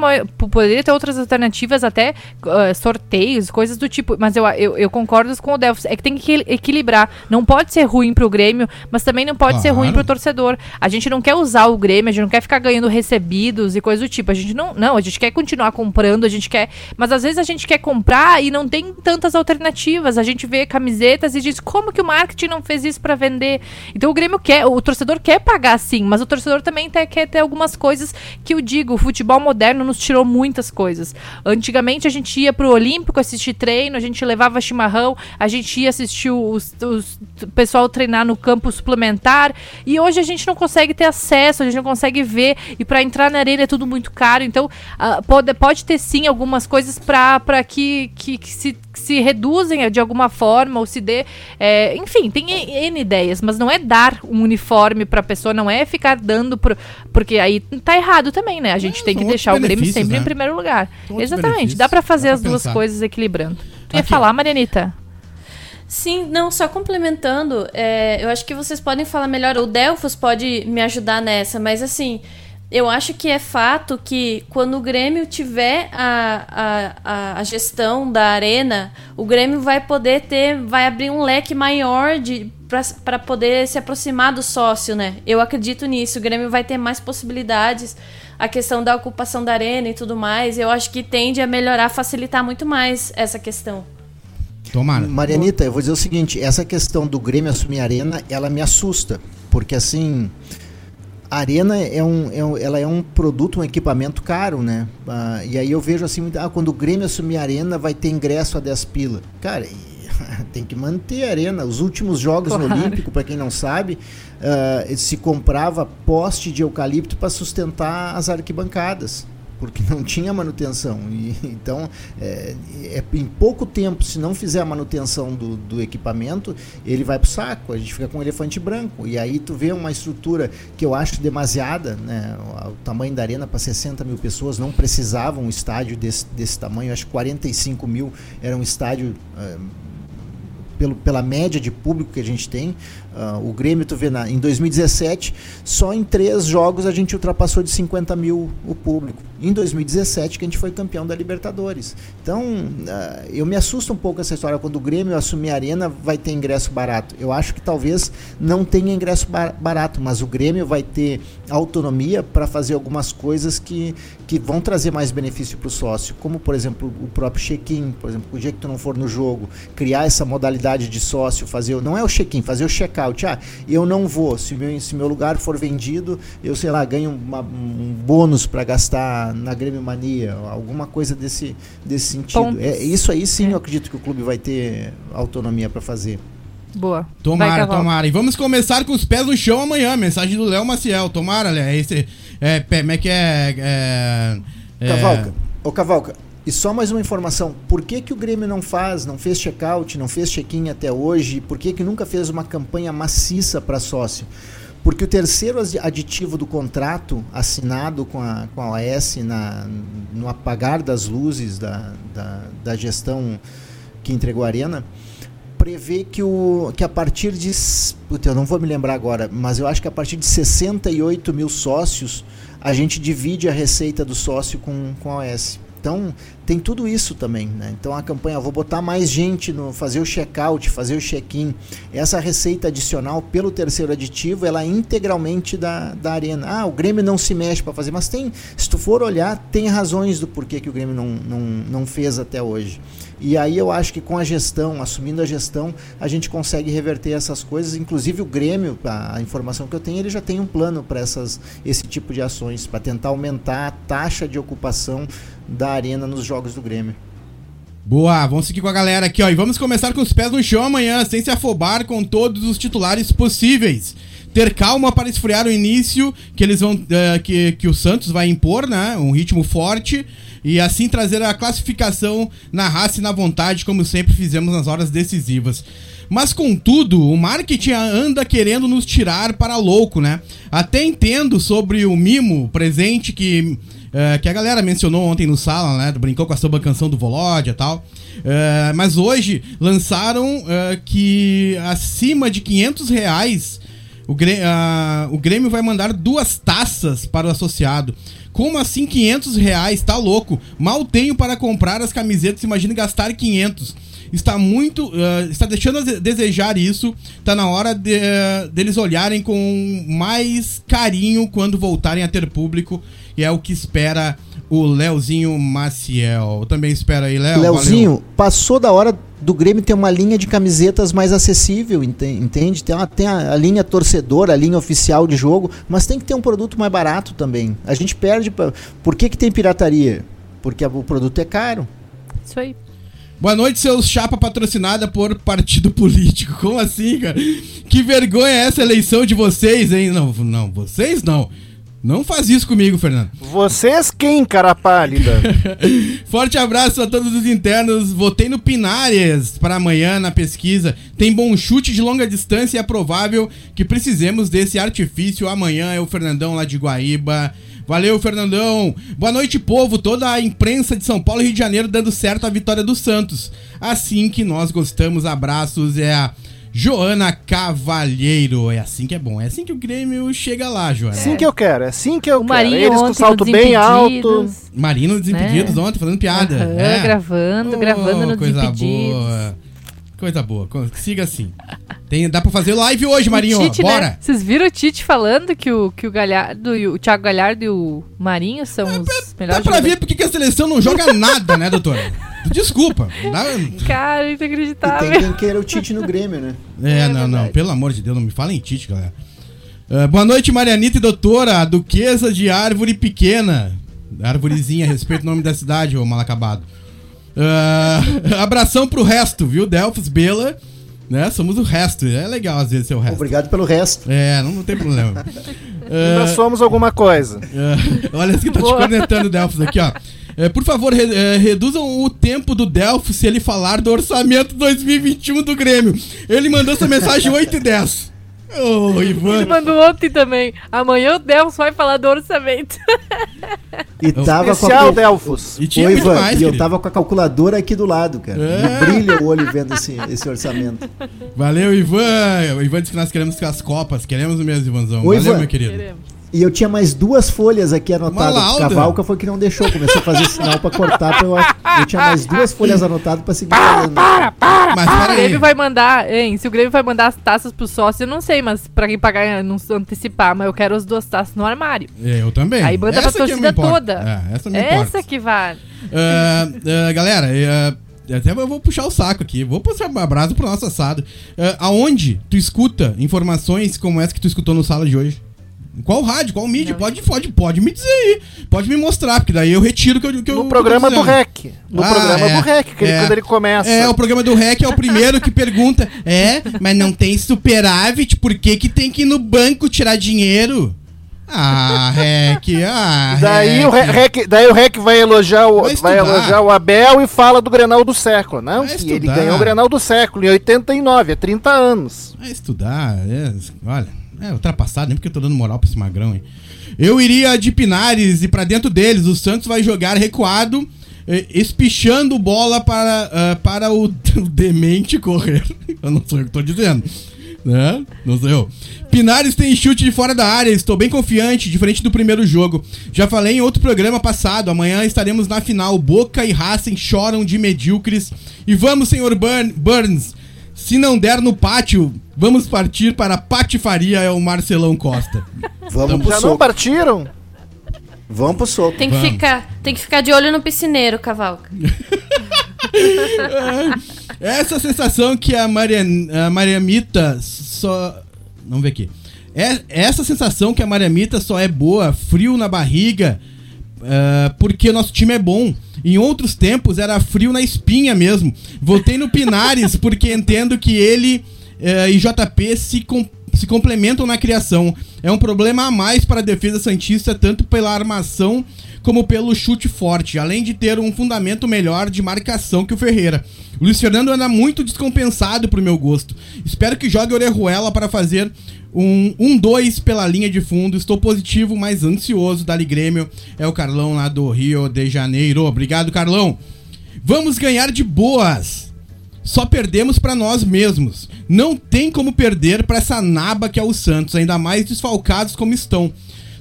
Poderia ter outras alternativas, até eh, sorteios, coisas do tipo. Mas eu, eu, eu concordo com o Delfos. É que tem que equil- equilibrar. Não pode ser ruim pro Grêmio, mas também não pode ser Claro. ruim pro torcedor. A gente não quer usar o Grêmio, a gente não quer ficar ganhando recebidos e coisas do tipo. A gente não. Não, a gente quer continuar comprando, a gente quer. Mas às vezes a gente quer comprar e não tem tantas alternativas. A gente vê camisetas e diz como que o marketing não fez isso pra vender. Então o Grêmio quer, o torcedor quer pagar sim, mas o torcedor também te- quer ter algumas coisas que eu digo, o futebol moderno nos tirou muitas coisas. Antigamente a gente ia pro Olímpico assistir treino, a gente levava chimarrão, a gente ia assistir os, o pessoal treinar no campo suplementar e hoje a gente não consegue ter acesso, a gente não consegue ver e pra entrar na arena é tudo muito caro. Então ah, pode, pode ter sim algumas coisas pra que, que, que se, se reduzem de alguma forma ou se dê. é, enfim, tem N ideias, mas não é dar um uniforme pra pessoa, não é ficar dando pro. Porque aí tá errado também, né? A gente É, tem que deixar o Grêmio sempre né? em primeiro lugar. Outros Exatamente. Dá pra fazer dá as pra duas coisas equilibrando. Tu ia Aqui, falar, Marianita? Sim, não, só complementando, é, eu acho que vocês podem falar melhor, o Delfos pode me ajudar nessa, mas assim, eu acho que é fato que quando o Grêmio tiver a, a, a, gestão da arena, o Grêmio vai poder ter, vai abrir um leque maior de para poder se aproximar do sócio, né? Eu acredito nisso. O Grêmio vai ter mais possibilidades, a questão da ocupação da arena e tudo mais. Eu acho que tende a melhorar, facilitar muito mais essa questão. Tomara. Marianita, eu vou dizer o seguinte: essa questão do Grêmio assumir a arena, ela me assusta, porque assim. A arena é um, é um, ela é um produto, um equipamento caro, né? Ah, e aí eu vejo assim, ah, quando o Grêmio assumir a arena, vai ter ingresso a 10 pila. Cara, *laughs* tem que manter a arena. Os últimos jogos claro. no Olímpico, para quem não sabe, uh, se comprava poste de eucalipto para sustentar as arquibancadas porque não tinha manutenção. E, então, é, é, em pouco tempo, se não fizer a manutenção do, do equipamento, ele vai para o saco. A gente fica com um elefante branco. E aí tu vê uma estrutura que eu acho demasiada, né? o, tamanho da arena para 60 mil pessoas, não precisava um estádio desse, desse tamanho. Eu acho que 45 mil era um estádio... Uh, pelo, pela média de público que a gente tem. Uh, o Grêmio, tu vê, na, em 2017, só em três jogos a gente ultrapassou de 50 mil o público. Em 2017, que a gente foi campeão da Libertadores. Então, uh, eu me assusto um pouco essa história. Quando o Grêmio assumir a arena, vai ter ingresso barato. Eu acho que talvez não tenha ingresso bar barato, mas o Grêmio vai ter autonomia para fazer algumas coisas que, que vão trazer mais benefício para o sócio. Como, por exemplo, o próprio check-in. Por exemplo, o dia que tu não for no jogo, criar essa modalidade de sócio, fazer. Não é o check-in, fazer o check-out. Ah, eu não vou. Se meu, se meu lugar for vendido, eu, sei lá, ganho uma, um bônus para gastar na Grêmio Mania, alguma coisa desse, desse sentido. É, isso aí sim é. eu acredito que o clube vai ter autonomia para fazer. Boa. Tomara, tomara. E vamos começar com os pés no chão amanhã. Mensagem do Léo Maciel. Tomara, Léo. É esse. É, como é que é. é, é... Cavalca. Ô, Cavalca. E só mais uma informação. Por que, que o Grêmio não faz, não fez check-out, não fez check-in até hoje? Por que, que nunca fez uma campanha maciça para sócio? Porque o terceiro aditivo do contrato assinado com a, com a OAS na, no apagar das luzes da, da, da gestão que entregou a Arena prevê que, o, que a partir de. Puta, eu não vou me lembrar agora, mas eu acho que a partir de 68 mil sócios a gente divide a receita do sócio com, com a OAS. Então, tem tudo isso também, né? Então a campanha, vou botar mais gente no fazer o check-out, fazer o check-in. Essa receita adicional pelo terceiro aditivo, ela é integralmente da, da arena. Ah, o Grêmio não se mexe para fazer, mas tem, se tu for olhar, tem razões do porquê que o Grêmio não, não, não fez até hoje. E aí eu acho que com a gestão, assumindo a gestão, a gente consegue reverter essas coisas. Inclusive o Grêmio, a, informação que eu tenho, ele já tem um plano para esse tipo de ações, para tentar aumentar a taxa de ocupação da arena nos jogos do Grêmio. Boa, vamos seguir com a galera aqui, ó. E vamos começar com os pés no chão amanhã, sem se afobar com todos os titulares possíveis. Ter calma para esfriar o início que eles vão. Uh, que, que o Santos vai impor, né? Um ritmo forte e assim trazer a classificação na raça e na vontade, como sempre fizemos nas horas decisivas. Mas contudo, o marketing anda querendo nos tirar para louco, né? Até entendo sobre o mimo presente que, uh, que a galera mencionou ontem no sala, né? Brincou com a sua canção do Volódia e tal. Uh, mas hoje lançaram uh, que acima de 500 reais o Grêmio, o Grêmio vai mandar duas taças para o associado. Como assim 500 reais? Tá louco. Mal tenho para comprar as camisetas, imagine gastar 500. Está muito. Uh, está deixando a desejar isso. Está na hora de, uh, deles olharem com mais carinho quando voltarem a ter público. E é o que espera o Leozinho Maciel. Eu também espero aí, Léo. Leozinho, valeu. passou da hora do Grêmio ter uma linha de camisetas mais acessível, entende? Tem, uma, tem a, a, linha torcedor, a linha oficial de jogo, mas tem que ter um produto mais barato também. A gente perde. Pra, por que, que tem pirataria? Porque o produto é caro. Isso aí. Boa noite, seus chapa patrocinada por partido político. Como assim, cara? Que vergonha é essa eleição de vocês, hein? Não, não, vocês não. Não faz isso comigo, Fernando. Vocês quem, cara pálida? *laughs* Forte abraço a todos os internos. Votei no Pinares para amanhã na pesquisa. Tem bom chute de longa distância e é provável que precisemos desse artifício. Amanhã é o Fernandão lá de Guaíba. Valeu, Fernandão. Boa noite, povo. Toda a imprensa de São Paulo e Rio de Janeiro dando certo a vitória do Santos. Assim que nós gostamos. Abraços. É a Joana Cavalheiro. É assim que é bom. É assim que o Grêmio chega lá, Joana. É assim que eu quero. É assim que eu o quero. Marinho Eles com salto bem alto. Marino Desimpedidos né? ontem, fazendo piada. Uhum, é. Gravando, oh, gravando no Desimpedidos. Boa. Coisa boa. Siga assim. Tem, dá pra fazer live hoje, Marinho. O Tite, Bora. né? Vocês viram o Tite falando que o, que o Galhardo e o, o Thiago Galhardo e o Marinho são os Dá melhores pra ver jogadores? porque que a seleção não joga nada, né, doutora? *laughs* Desculpa. Dá- Cara, E tem inacreditável. quem queira o Tite no Grêmio, né? É, É não, não. verdade. Pelo amor de Deus, não me fala em Tite, galera. Ah, boa noite, Marianita e doutora, a duquesa de Árvore Pequena. Árvorezinha, respeito o nome da cidade, ô mal acabado. Ah, abração pro resto, viu? Delfos, Bela, né? Somos o resto. É legal às vezes ser o resto. Obrigado pelo resto. É, não, não tem problema. Nós Ah, somos alguma coisa. ah, olha esse que tá te cornetando, Delfos, aqui, ó. É, por favor, re- é, reduzam o tempo do Delfos se ele falar do orçamento 2021 do Grêmio. Ele mandou essa mensagem 8 e 10. Ô, Ele Ivan. mandou ontem também. Amanhã o Delfos vai falar do orçamento. E tava com Especial a... Delfos. E tinha Ô, Ivan, mais, e eu tava com a calculadora aqui do lado, cara. É. E brilha o olho vendo esse, esse orçamento. Valeu, Ivan. O Ivan disse que nós queremos as copas. Queremos mesmo, Ivanzão. Oi, Valeu, Ivan. meu querido. Queremos. E eu tinha mais duas folhas aqui anotadas. Cavalca foi que não deixou. Começou a fazer sinal pra cortar. Pra eu, eu tinha mais duas folhas anotadas pra seguir falando. Mas Se o. Grêmio vai mandar, hein? Se o Grêmio vai mandar as taças pro sócio, eu não sei, mas pra quem pagar, não antecipar, mas eu quero as duas taças no armário. É, Eu também. Aí manda pra Essa me torcida toda. É, essa me Essa importa. que vale. Ah, ah, galera, ah, até eu vou puxar o saco aqui. Vou puxar um abraço pro nosso assado. Ah, aonde tu escuta informações como essa que tu escutou no sala de hoje? Qual rádio, qual mídia? Pode, pode, pode me dizer aí. Pode me mostrar, porque daí eu retiro o que eu, que No eu programa do. REC. No Ah, programa é, do REC, que ele- é. quando ele começa. É, o programa do REC é o primeiro que pergunta: *laughs* É, mas não tem superávit, por que, que tem que ir no banco tirar dinheiro? Ah, REC, ah, Daí o, Re- REC. REC, daí o REC vai elogiar o, Vai vai, elogiar o Abel e fala do Grenal do século. Não, Vai que ele estudar. ganhou o Grenal do século em 89, é 30 anos. Vai estudar, é, olha, é ultrapassado, nem porque eu tô dando moral pra esse magrão, hein. Eu iria de Pinares e pra dentro deles, o Santos vai jogar recuado, eh, espichando bola para, ah, para o, *laughs* o demente correr. *laughs* Eu não sou eu que tô dizendo. Né? Não sou eu. Pinares tem chute de fora da área, estou bem confiante, diferente do primeiro jogo. Já falei em outro programa passado, amanhã estaremos na final. Boca e Racing choram de medíocres. E vamos, senhor Burn- Burns, se não der no pátio, vamos partir para a patifaria, é o Marcelão Costa. Vamos pro Já não soco. partiram? Vamos pro soco. Tem que, Vamos. ficar, tem que ficar de olho no piscineiro, Cavalca. *laughs* Essa sensação que a, Marian, a Mariamita só. Vamos ver aqui. É, essa sensação que a Mariamita só é boa, frio na barriga, ah, porque nosso time é bom. Em outros tempos era frio na espinha mesmo. Voltei no Pinares *laughs* porque entendo que ele eh, e JP se, com- se complementam na criação. É um problema a mais para a defesa Santista, tanto pela armação como pelo chute forte, além de ter um fundamento melhor de marcação que o Ferreira. O Luiz Fernando anda muito descompensado pro meu gosto. Espero que jogue Orejuela para fazer um 2 pela linha de fundo. Estou positivo, mas ansioso. Dali Grêmio é o Carlão lá do Rio de Janeiro. Obrigado, Carlão. Vamos ganhar de boas. Só perdemos pra nós mesmos. Não tem como perder pra essa naba que é o Santos, ainda mais desfalcados como estão.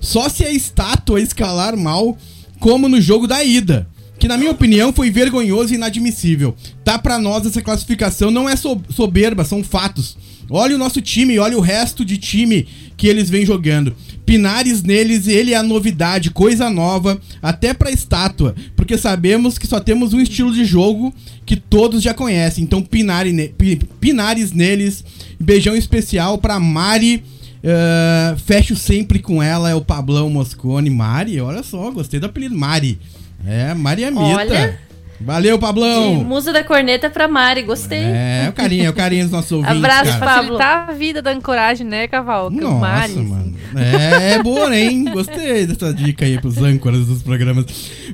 Só se a estátua escalar mal, como no jogo da ida. Que na minha opinião foi vergonhoso e inadmissível. Tá pra nós essa classificação não é so- soberba, são fatos. Olha o nosso time, olha o resto de time que eles vêm jogando. Pinares neles, ele é a novidade, coisa nova, até pra estátua, porque sabemos que só temos um estilo de jogo que todos já conhecem. Então, Pinari ne- Pi- Pinares neles, beijão especial pra Mari. eh, fecho sempre com ela, é o Pablão Moscone. Mari, olha só, gostei do apelido Mari. É, Mariamita. Olha. Valeu, De Pablão. musa da corneta pra Mari, gostei. É, é o carinho, é o carinho dos nossos *laughs* ouvintes. Abraço, cara. Pablo. Facilitar a vida da ancoragem, né, Cavalca? Nossa, Mari. mano. É, é boa, hein? Gostei dessa dica aí pros âncoras dos programas.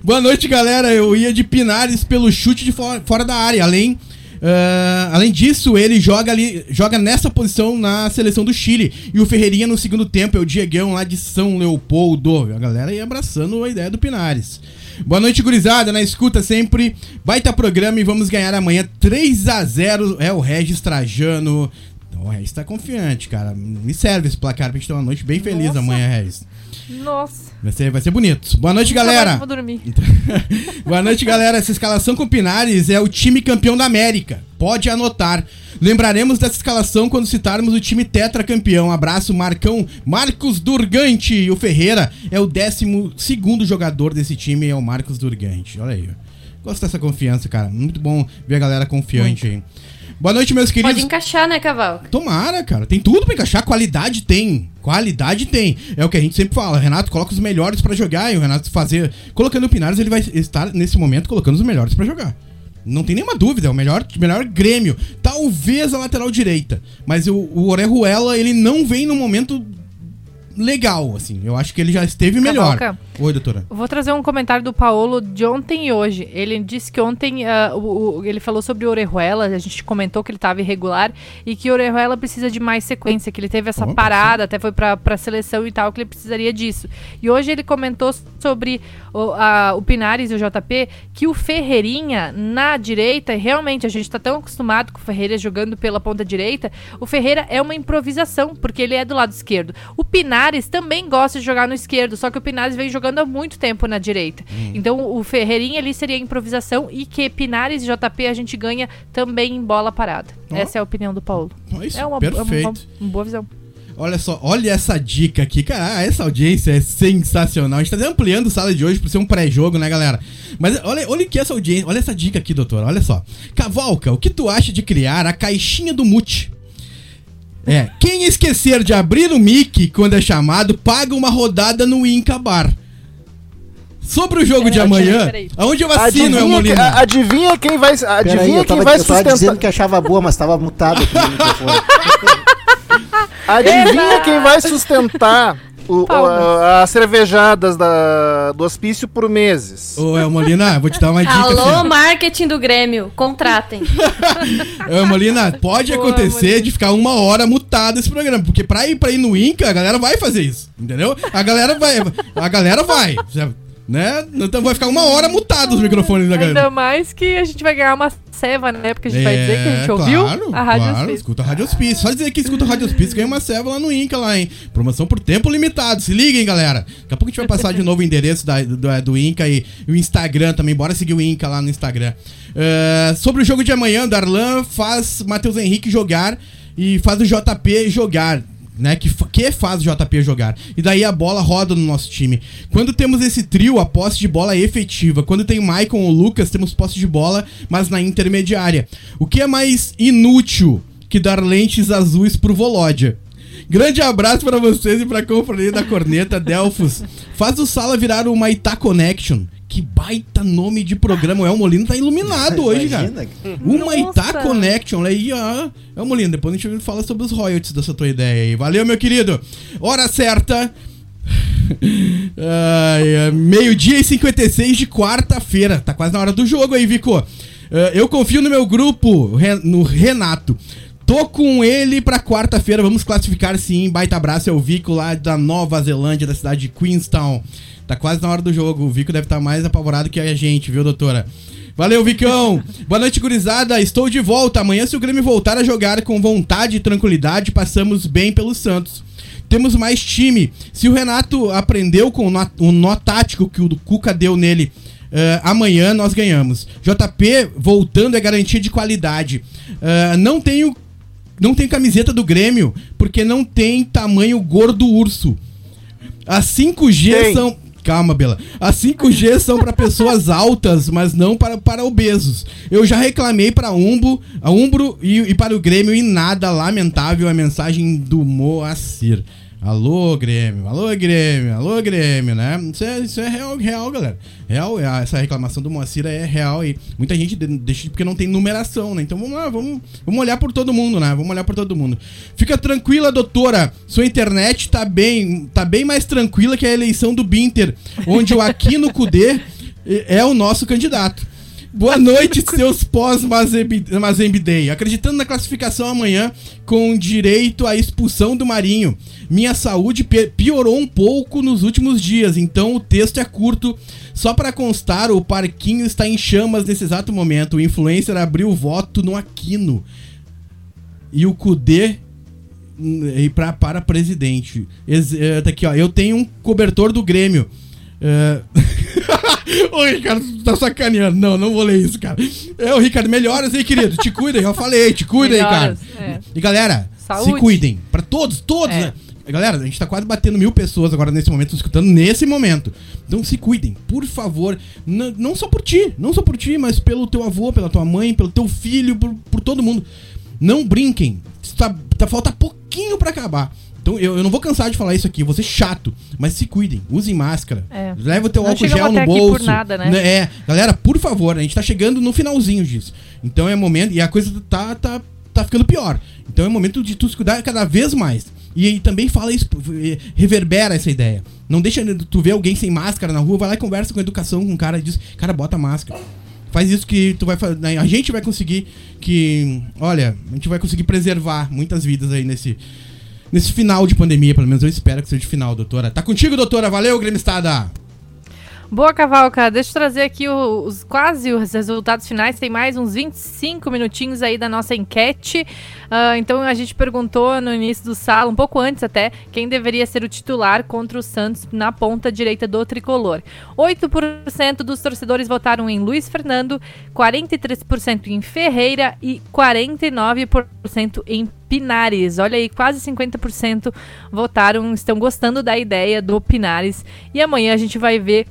Boa noite, galera. Eu ia de Pinares pelo chute de fora, fora da área. Além, ah, além disso, ele joga ali, joga nessa posição na seleção do Chile. E o Ferreirinha no segundo tempo é o Diegão lá de São Leopoldo. A galera aí abraçando a ideia do Pinares. Boa noite, gurizada. Na escuta sempre. Baita programa e vamos ganhar amanhã 3 a 0 É o Regis Trajano. O Regis tá confiante, cara. Me serve esse placar pra gente ter uma noite bem feliz Nossa. amanhã, Regis. Nossa. Vai ser, vai ser bonito. Boa noite, nunca galera. Vou dormir. *laughs* Boa noite, galera. Essa escalação com Pinares é o time campeão da América. Pode anotar. Lembraremos dessa escalação quando citarmos o time tetracampeão. Abraço, Marcão. Marcos Durgante. E o Ferreira é o 12 segundo jogador desse time, é o Marcos Durgante. Olha aí. Gosto dessa confiança, cara. Muito bom ver a galera confiante aí. Boa noite, meus queridos. Pode encaixar, né, Cavalo? Tomara, cara. Tem tudo pra encaixar. Qualidade tem. Qualidade tem. É o que a gente sempre fala. Renato coloca os melhores pra jogar e o Renato fazer. Colocando o Pinares, ele vai estar nesse momento colocando os melhores pra jogar. Não tem nenhuma dúvida, é o melhor, melhor Grêmio. Talvez a lateral direita. Mas o, o Orejuela, ele não vem no momento legal, assim. Eu acho que ele já esteve melhor. Cavalca. Oi, doutora. Vou trazer um comentário do Paulo de ontem e hoje. Ele disse que ontem ah, o- o- ele falou sobre o Orejuela, a gente comentou que ele estava irregular e que o Orejuela precisa de mais sequência, que ele teve essa Oh, parada, até foi pra, pra seleção e tal, que ele precisaria disso. E hoje ele comentou sobre o, a- o Pinares e o JP que o Ferreirinha na direita, realmente a gente tá tão acostumado com o Ferreira jogando pela ponta direita, o Ferreira é uma improvisação, porque ele é do lado esquerdo. O Pinares também gosta de jogar no esquerdo, só que o Pinares vem jogando há muito tempo na direita. Então o Ferreirinha ali seria improvisação e que Pinares e JP a gente ganha também em bola parada. Essa é a opinião do Paulo. Isso, é uma, perfeito. é uma- uma boa visão. Olha só, olha essa dica aqui. Cara, essa audiência é sensacional. A gente tá ampliando a sala de hoje por ser um pré-jogo, né, galera? Mas olha, olha que essa audiência, olha essa dica aqui, doutor. Olha só. Cavalca, o que tu acha de criar a caixinha do mute? É, quem esquecer de abrir o mic quando é chamado, paga uma rodada no Inca Bar. Sobre o jogo de amanhã, peraí. aonde eu assino, Adivinha, que- Molina? a- adivinha quem vai, adivinha eu quem tava, vai eu tava sustentar. dizendo que achava boa, mas tava mutado aqui no microfone. *laughs* Adivinha quem vai sustentar o- o- a- as cervejadas da, do hospício por meses? Ô, El Molina, vou te dar uma dica Alô, assim. marketing do Grêmio, contratem. *laughs* Ô, Molina, pode Boa, acontecer Molina. de ficar uma hora mutado esse programa. Porque pra ir, pra ir no Inca, a galera vai fazer isso. Entendeu? A galera vai. A galera vai. Né? Então vai ficar uma hora mutado os microfones da galera. Ainda mais que a gente vai ganhar uma ceva, né? Porque a gente vai dizer que a gente ouviu É, claro, a Rádio claro, Hospício. escuta a Rádio Hospício. Só dizer que escuta a Rádio Hospício ganha uma ceva lá no Inca, lá, hein? Promoção por tempo limitado. Se liguem, galera. Daqui a pouco a gente vai passar de novo o endereço da- do, do Inca e, e o Instagram também. Bora seguir o Inca lá no Instagram. É, sobre o jogo de amanhã, Darlan faz Matheus Henrique jogar e faz o JP jogar. Né, que, que faz o JP jogar. E daí a bola roda no nosso time. Quando temos esse trio, a posse de bola é efetiva. Quando tem o Maicon ou o Lucas, temos posse de bola, mas na intermediária. O que é mais inútil que dar lentes azuis pro Volódia? Grande abraço pra vocês e pra companhia da corneta Delfos. Faz o Sala virar uma Itá Connection. Que baita nome de programa. O El Molino tá iluminado *laughs* hoje, cara. Uma Itá. Connection. Aí, ó. El Molino, depois a gente fala sobre os royalties dessa tua ideia aí. Valeu, meu querido. Hora certa. *laughs* Ai, é Meio-dia e 56 de quarta-feira. Tá quase na hora do jogo aí, Vico. Eh, eu confio no meu grupo, no Renato. Tô com ele pra quarta-feira. Vamos classificar sim. Baita abraço é o Vico lá da Nova Zelândia, da cidade de Queenstown. Tá quase na hora do jogo. O Vico deve estar mais apavorado que a gente, viu, doutora? Valeu, Vicão! *laughs* Boa noite, gurizada. Estou de volta. Amanhã, se o Grêmio voltar a jogar com vontade e tranquilidade, passamos bem pelo Santos. Temos mais time. Se o Renato aprendeu com o nó, o nó tático que o Cuca deu nele eh, amanhã, nós ganhamos. JP voltando é garantia de qualidade. Eh, não tenho não tem camiseta do Grêmio porque não tem tamanho gordo urso. As 5G Tem. são. Calma, Bela. As 5G são para pessoas altas, mas não para, para obesos. Eu já reclamei para Umbo, a Umbro e, e para o Grêmio e nada lamentável a mensagem do Moacir. Alô, Grêmio, alô, Grêmio, alô, Grêmio, né? Isso é, isso é real, real, galera. Real, é- essa reclamação do Moacir é real e muita gente de- deixa porque não tem numeração, né? Então vamos lá, vamos, vamos olhar por todo mundo, né? Vamos olhar por todo mundo. Fica tranquila, doutora. Sua internet tá bem, tá bem mais tranquila que a eleição do Binter, onde o Aquino Cudê *laughs* é o nosso candidato. Boa noite, seus pós-Mazembe Day. Acreditando na classificação amanhã, com direito à expulsão do Marinho. Minha saúde piorou um pouco nos últimos dias, então o texto é curto. Só para constar, o parquinho está em chamas nesse exato momento. O influencer abriu o voto no Aquino. E o Cudê e pra, para presidente. Ex é, tá aqui, ó. Eu tenho um cobertor do Grêmio. É... *laughs* *laughs* Ô, Ricardo, tu tá sacaneando. Não, não vou ler isso, cara. É, o Ricardo, melhoras aí, querido. Te cuida, eu falei, te cuida aí, cara. É. E galera, Saúde. se cuidem. Pra todos, todos, É. né? Galera, a gente tá quase batendo mil pessoas agora nesse momento, escutando nesse momento. Então se cuidem, por favor. N- não só por ti, não só por ti, mas pelo teu avô, pela tua mãe, pelo teu filho, por, por todo mundo. Não brinquem. Tá, tá, falta pouquinho pra acabar. Então eu, eu não vou cansar de falar isso aqui, vou ser chato. Mas se cuidem, usem máscara. É. Leva o teu Não álcool gel no bolso. por nada, né? É, galera, por favor, a gente tá chegando no finalzinho disso. Então é momento. E a coisa tá, tá, tá ficando pior. Então é momento de tu se cuidar cada vez mais. E, aí também fala isso, eh, reverbera essa ideia. Não deixa tu ver alguém sem máscara na rua, vai lá e conversa com educação com o cara e diz, cara, bota máscara. Faz isso que tu vai fazer. A gente vai conseguir que. Olha, a gente vai conseguir preservar muitas vidas aí nesse. Nesse final de pandemia, pelo menos eu espero que seja de final, doutora. Tá contigo, doutora. Valeu, gremistada! Boa, Cavalca. Deixa eu trazer aqui os quase os resultados finais. Tem mais uns 25 minutinhos aí da nossa enquete. Ah, então a gente perguntou no início do sala, um pouco antes até, quem deveria ser o titular contra o Santos na ponta direita do tricolor. 8% dos torcedores votaram em Luiz Fernando, 43% em Ferreira e 49% em Pinares. Olha aí, quase 50% votaram, estão gostando da ideia do Pinares. E amanhã a gente vai ver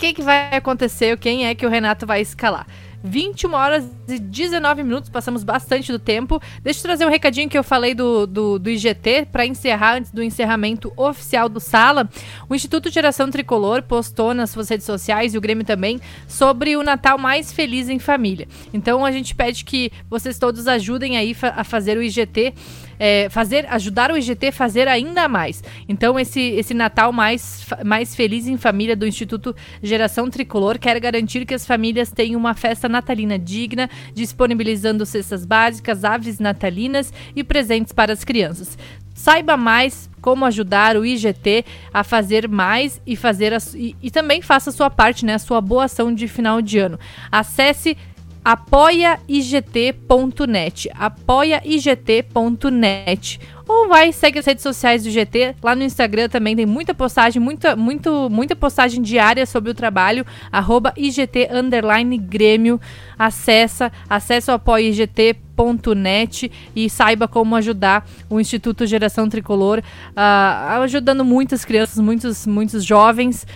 que, que vai acontecer, quem é que o Renato vai escalar. 21 horas e 19 minutos, passamos bastante do tempo. Deixa eu trazer um recadinho que eu falei do, do, do IGT para encerrar antes do encerramento oficial do Sala. O Instituto Geração Tricolor postou nas suas redes sociais e o Grêmio também sobre o Natal mais feliz em família. Então a gente pede que vocês todos ajudem aí a fazer o IGT é, fazer, ajudar o IGT a fazer ainda mais. Então, esse, esse Natal mais, mais feliz em família do Instituto Geração Tricolor quer garantir que as famílias tenham uma festa natalina digna, disponibilizando cestas básicas, aves natalinas e presentes para as crianças. Saiba mais como ajudar o IGT a fazer mais e fazer a e, e também faça a sua parte, né, a sua boa ação de final de ano. Acesse apoiaigt.net, apoiaigt.net. Ou vai, segue as redes sociais do GT, lá no Instagram também tem muita postagem, muita, muito, muita postagem diária sobre o trabalho, arroba IGT underline Grêmio, acessa, acessa o apoiaigt.net e saiba como ajudar o Instituto Geração Tricolor, ah, ajudando muitas crianças, muitos, muitos jovens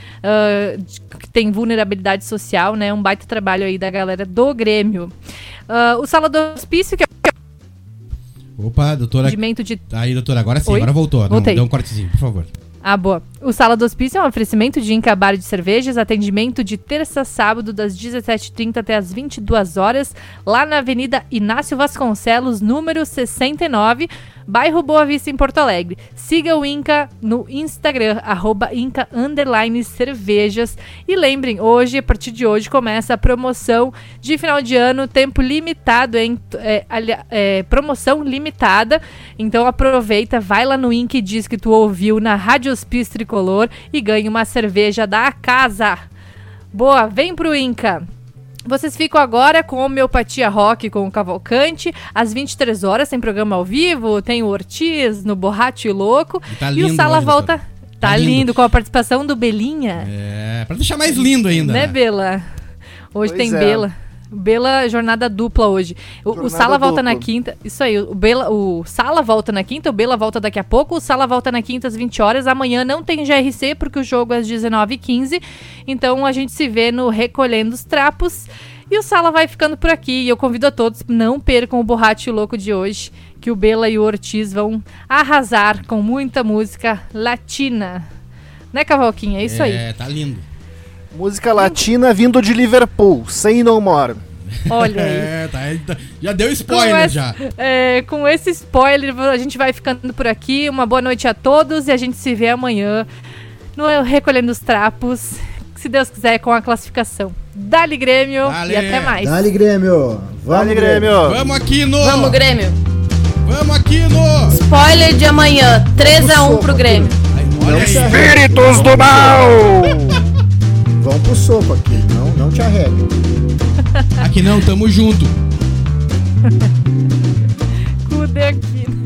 de- que têm vulnerabilidade social, né? Um baita trabalho aí da galera do Grêmio. Ah, o Sala do Hospício, que é Opa, doutora. atendimento de Aí, doutora, agora sim, Oi? agora voltou. Não, Voltei. deu um cortezinho, por favor. Ah, boa. O Sala do Hospício é um oferecimento de Inca Bar de Cervejas, atendimento de terça a sábado, das 17h30 até as 22 horas, lá na Avenida Inácio Vasconcelos, número 69, bairro Boa Vista, em Porto Alegre. Siga o Inca no Instagram, arroba Inca cervejas. E lembrem, hoje, a partir de hoje, começa a promoção de final de ano, tempo limitado, hein? É, é, promoção limitada. Então aproveita, vai lá no Inca e diz que tu ouviu na Rádio Hospício Tricolor e ganha uma cerveja da casa. Boa, vem pro Inca. Vocês ficam agora com Homeopatia Rock com o Cavalcante, às 23 horas, tem programa ao vivo, tem o Ortiz no Borracho e Louco. E tá e o Sala hoje, volta. Tá, Tá lindo. lindo. com a participação do Belinha. É, pra deixar mais lindo ainda. Né, né? Bela? Hoje Pois tem é. Bela. Bela jornada dupla hoje. O, o Sala volta na dupla. quinta. Isso aí, o, Bela, o Sala volta na quinta, o Bela volta daqui a pouco, o Sala volta na quinta às 20 horas. Amanhã não tem GRC porque o jogo é às 19h15. Então a gente se vê no Recolhendo os Trapos. E o Sala vai ficando por aqui. E eu convido a todos, não percam o Borracho Louco de hoje, que o Bela e o Ortiz vão arrasar com muita música latina. Né, Cavalquinha? É isso aí. É, tá lindo. Música latina vindo de Liverpool, Say No More. Olha aí. É, tá, tá- já deu Com spoiler essa- já. é, com esse spoiler, a gente vai ficando por aqui. Uma boa noite a todos e a gente se vê amanhã no Recolhendo os Trapos, se Deus quiser, com a classificação. Dali Grêmio Dale. e até mais. Dali Grêmio. Vamos, Vale, Grêmio! Vamos aqui no. Vamos, Grêmio. Vamos aqui no. Spoiler de amanhã, 3x1 pro Grêmio. Aí, olha aí. Espíritos do mal! Vão pro soco aqui, não, não te arregue. Aqui não, tamo junto. *laughs* Cudequina.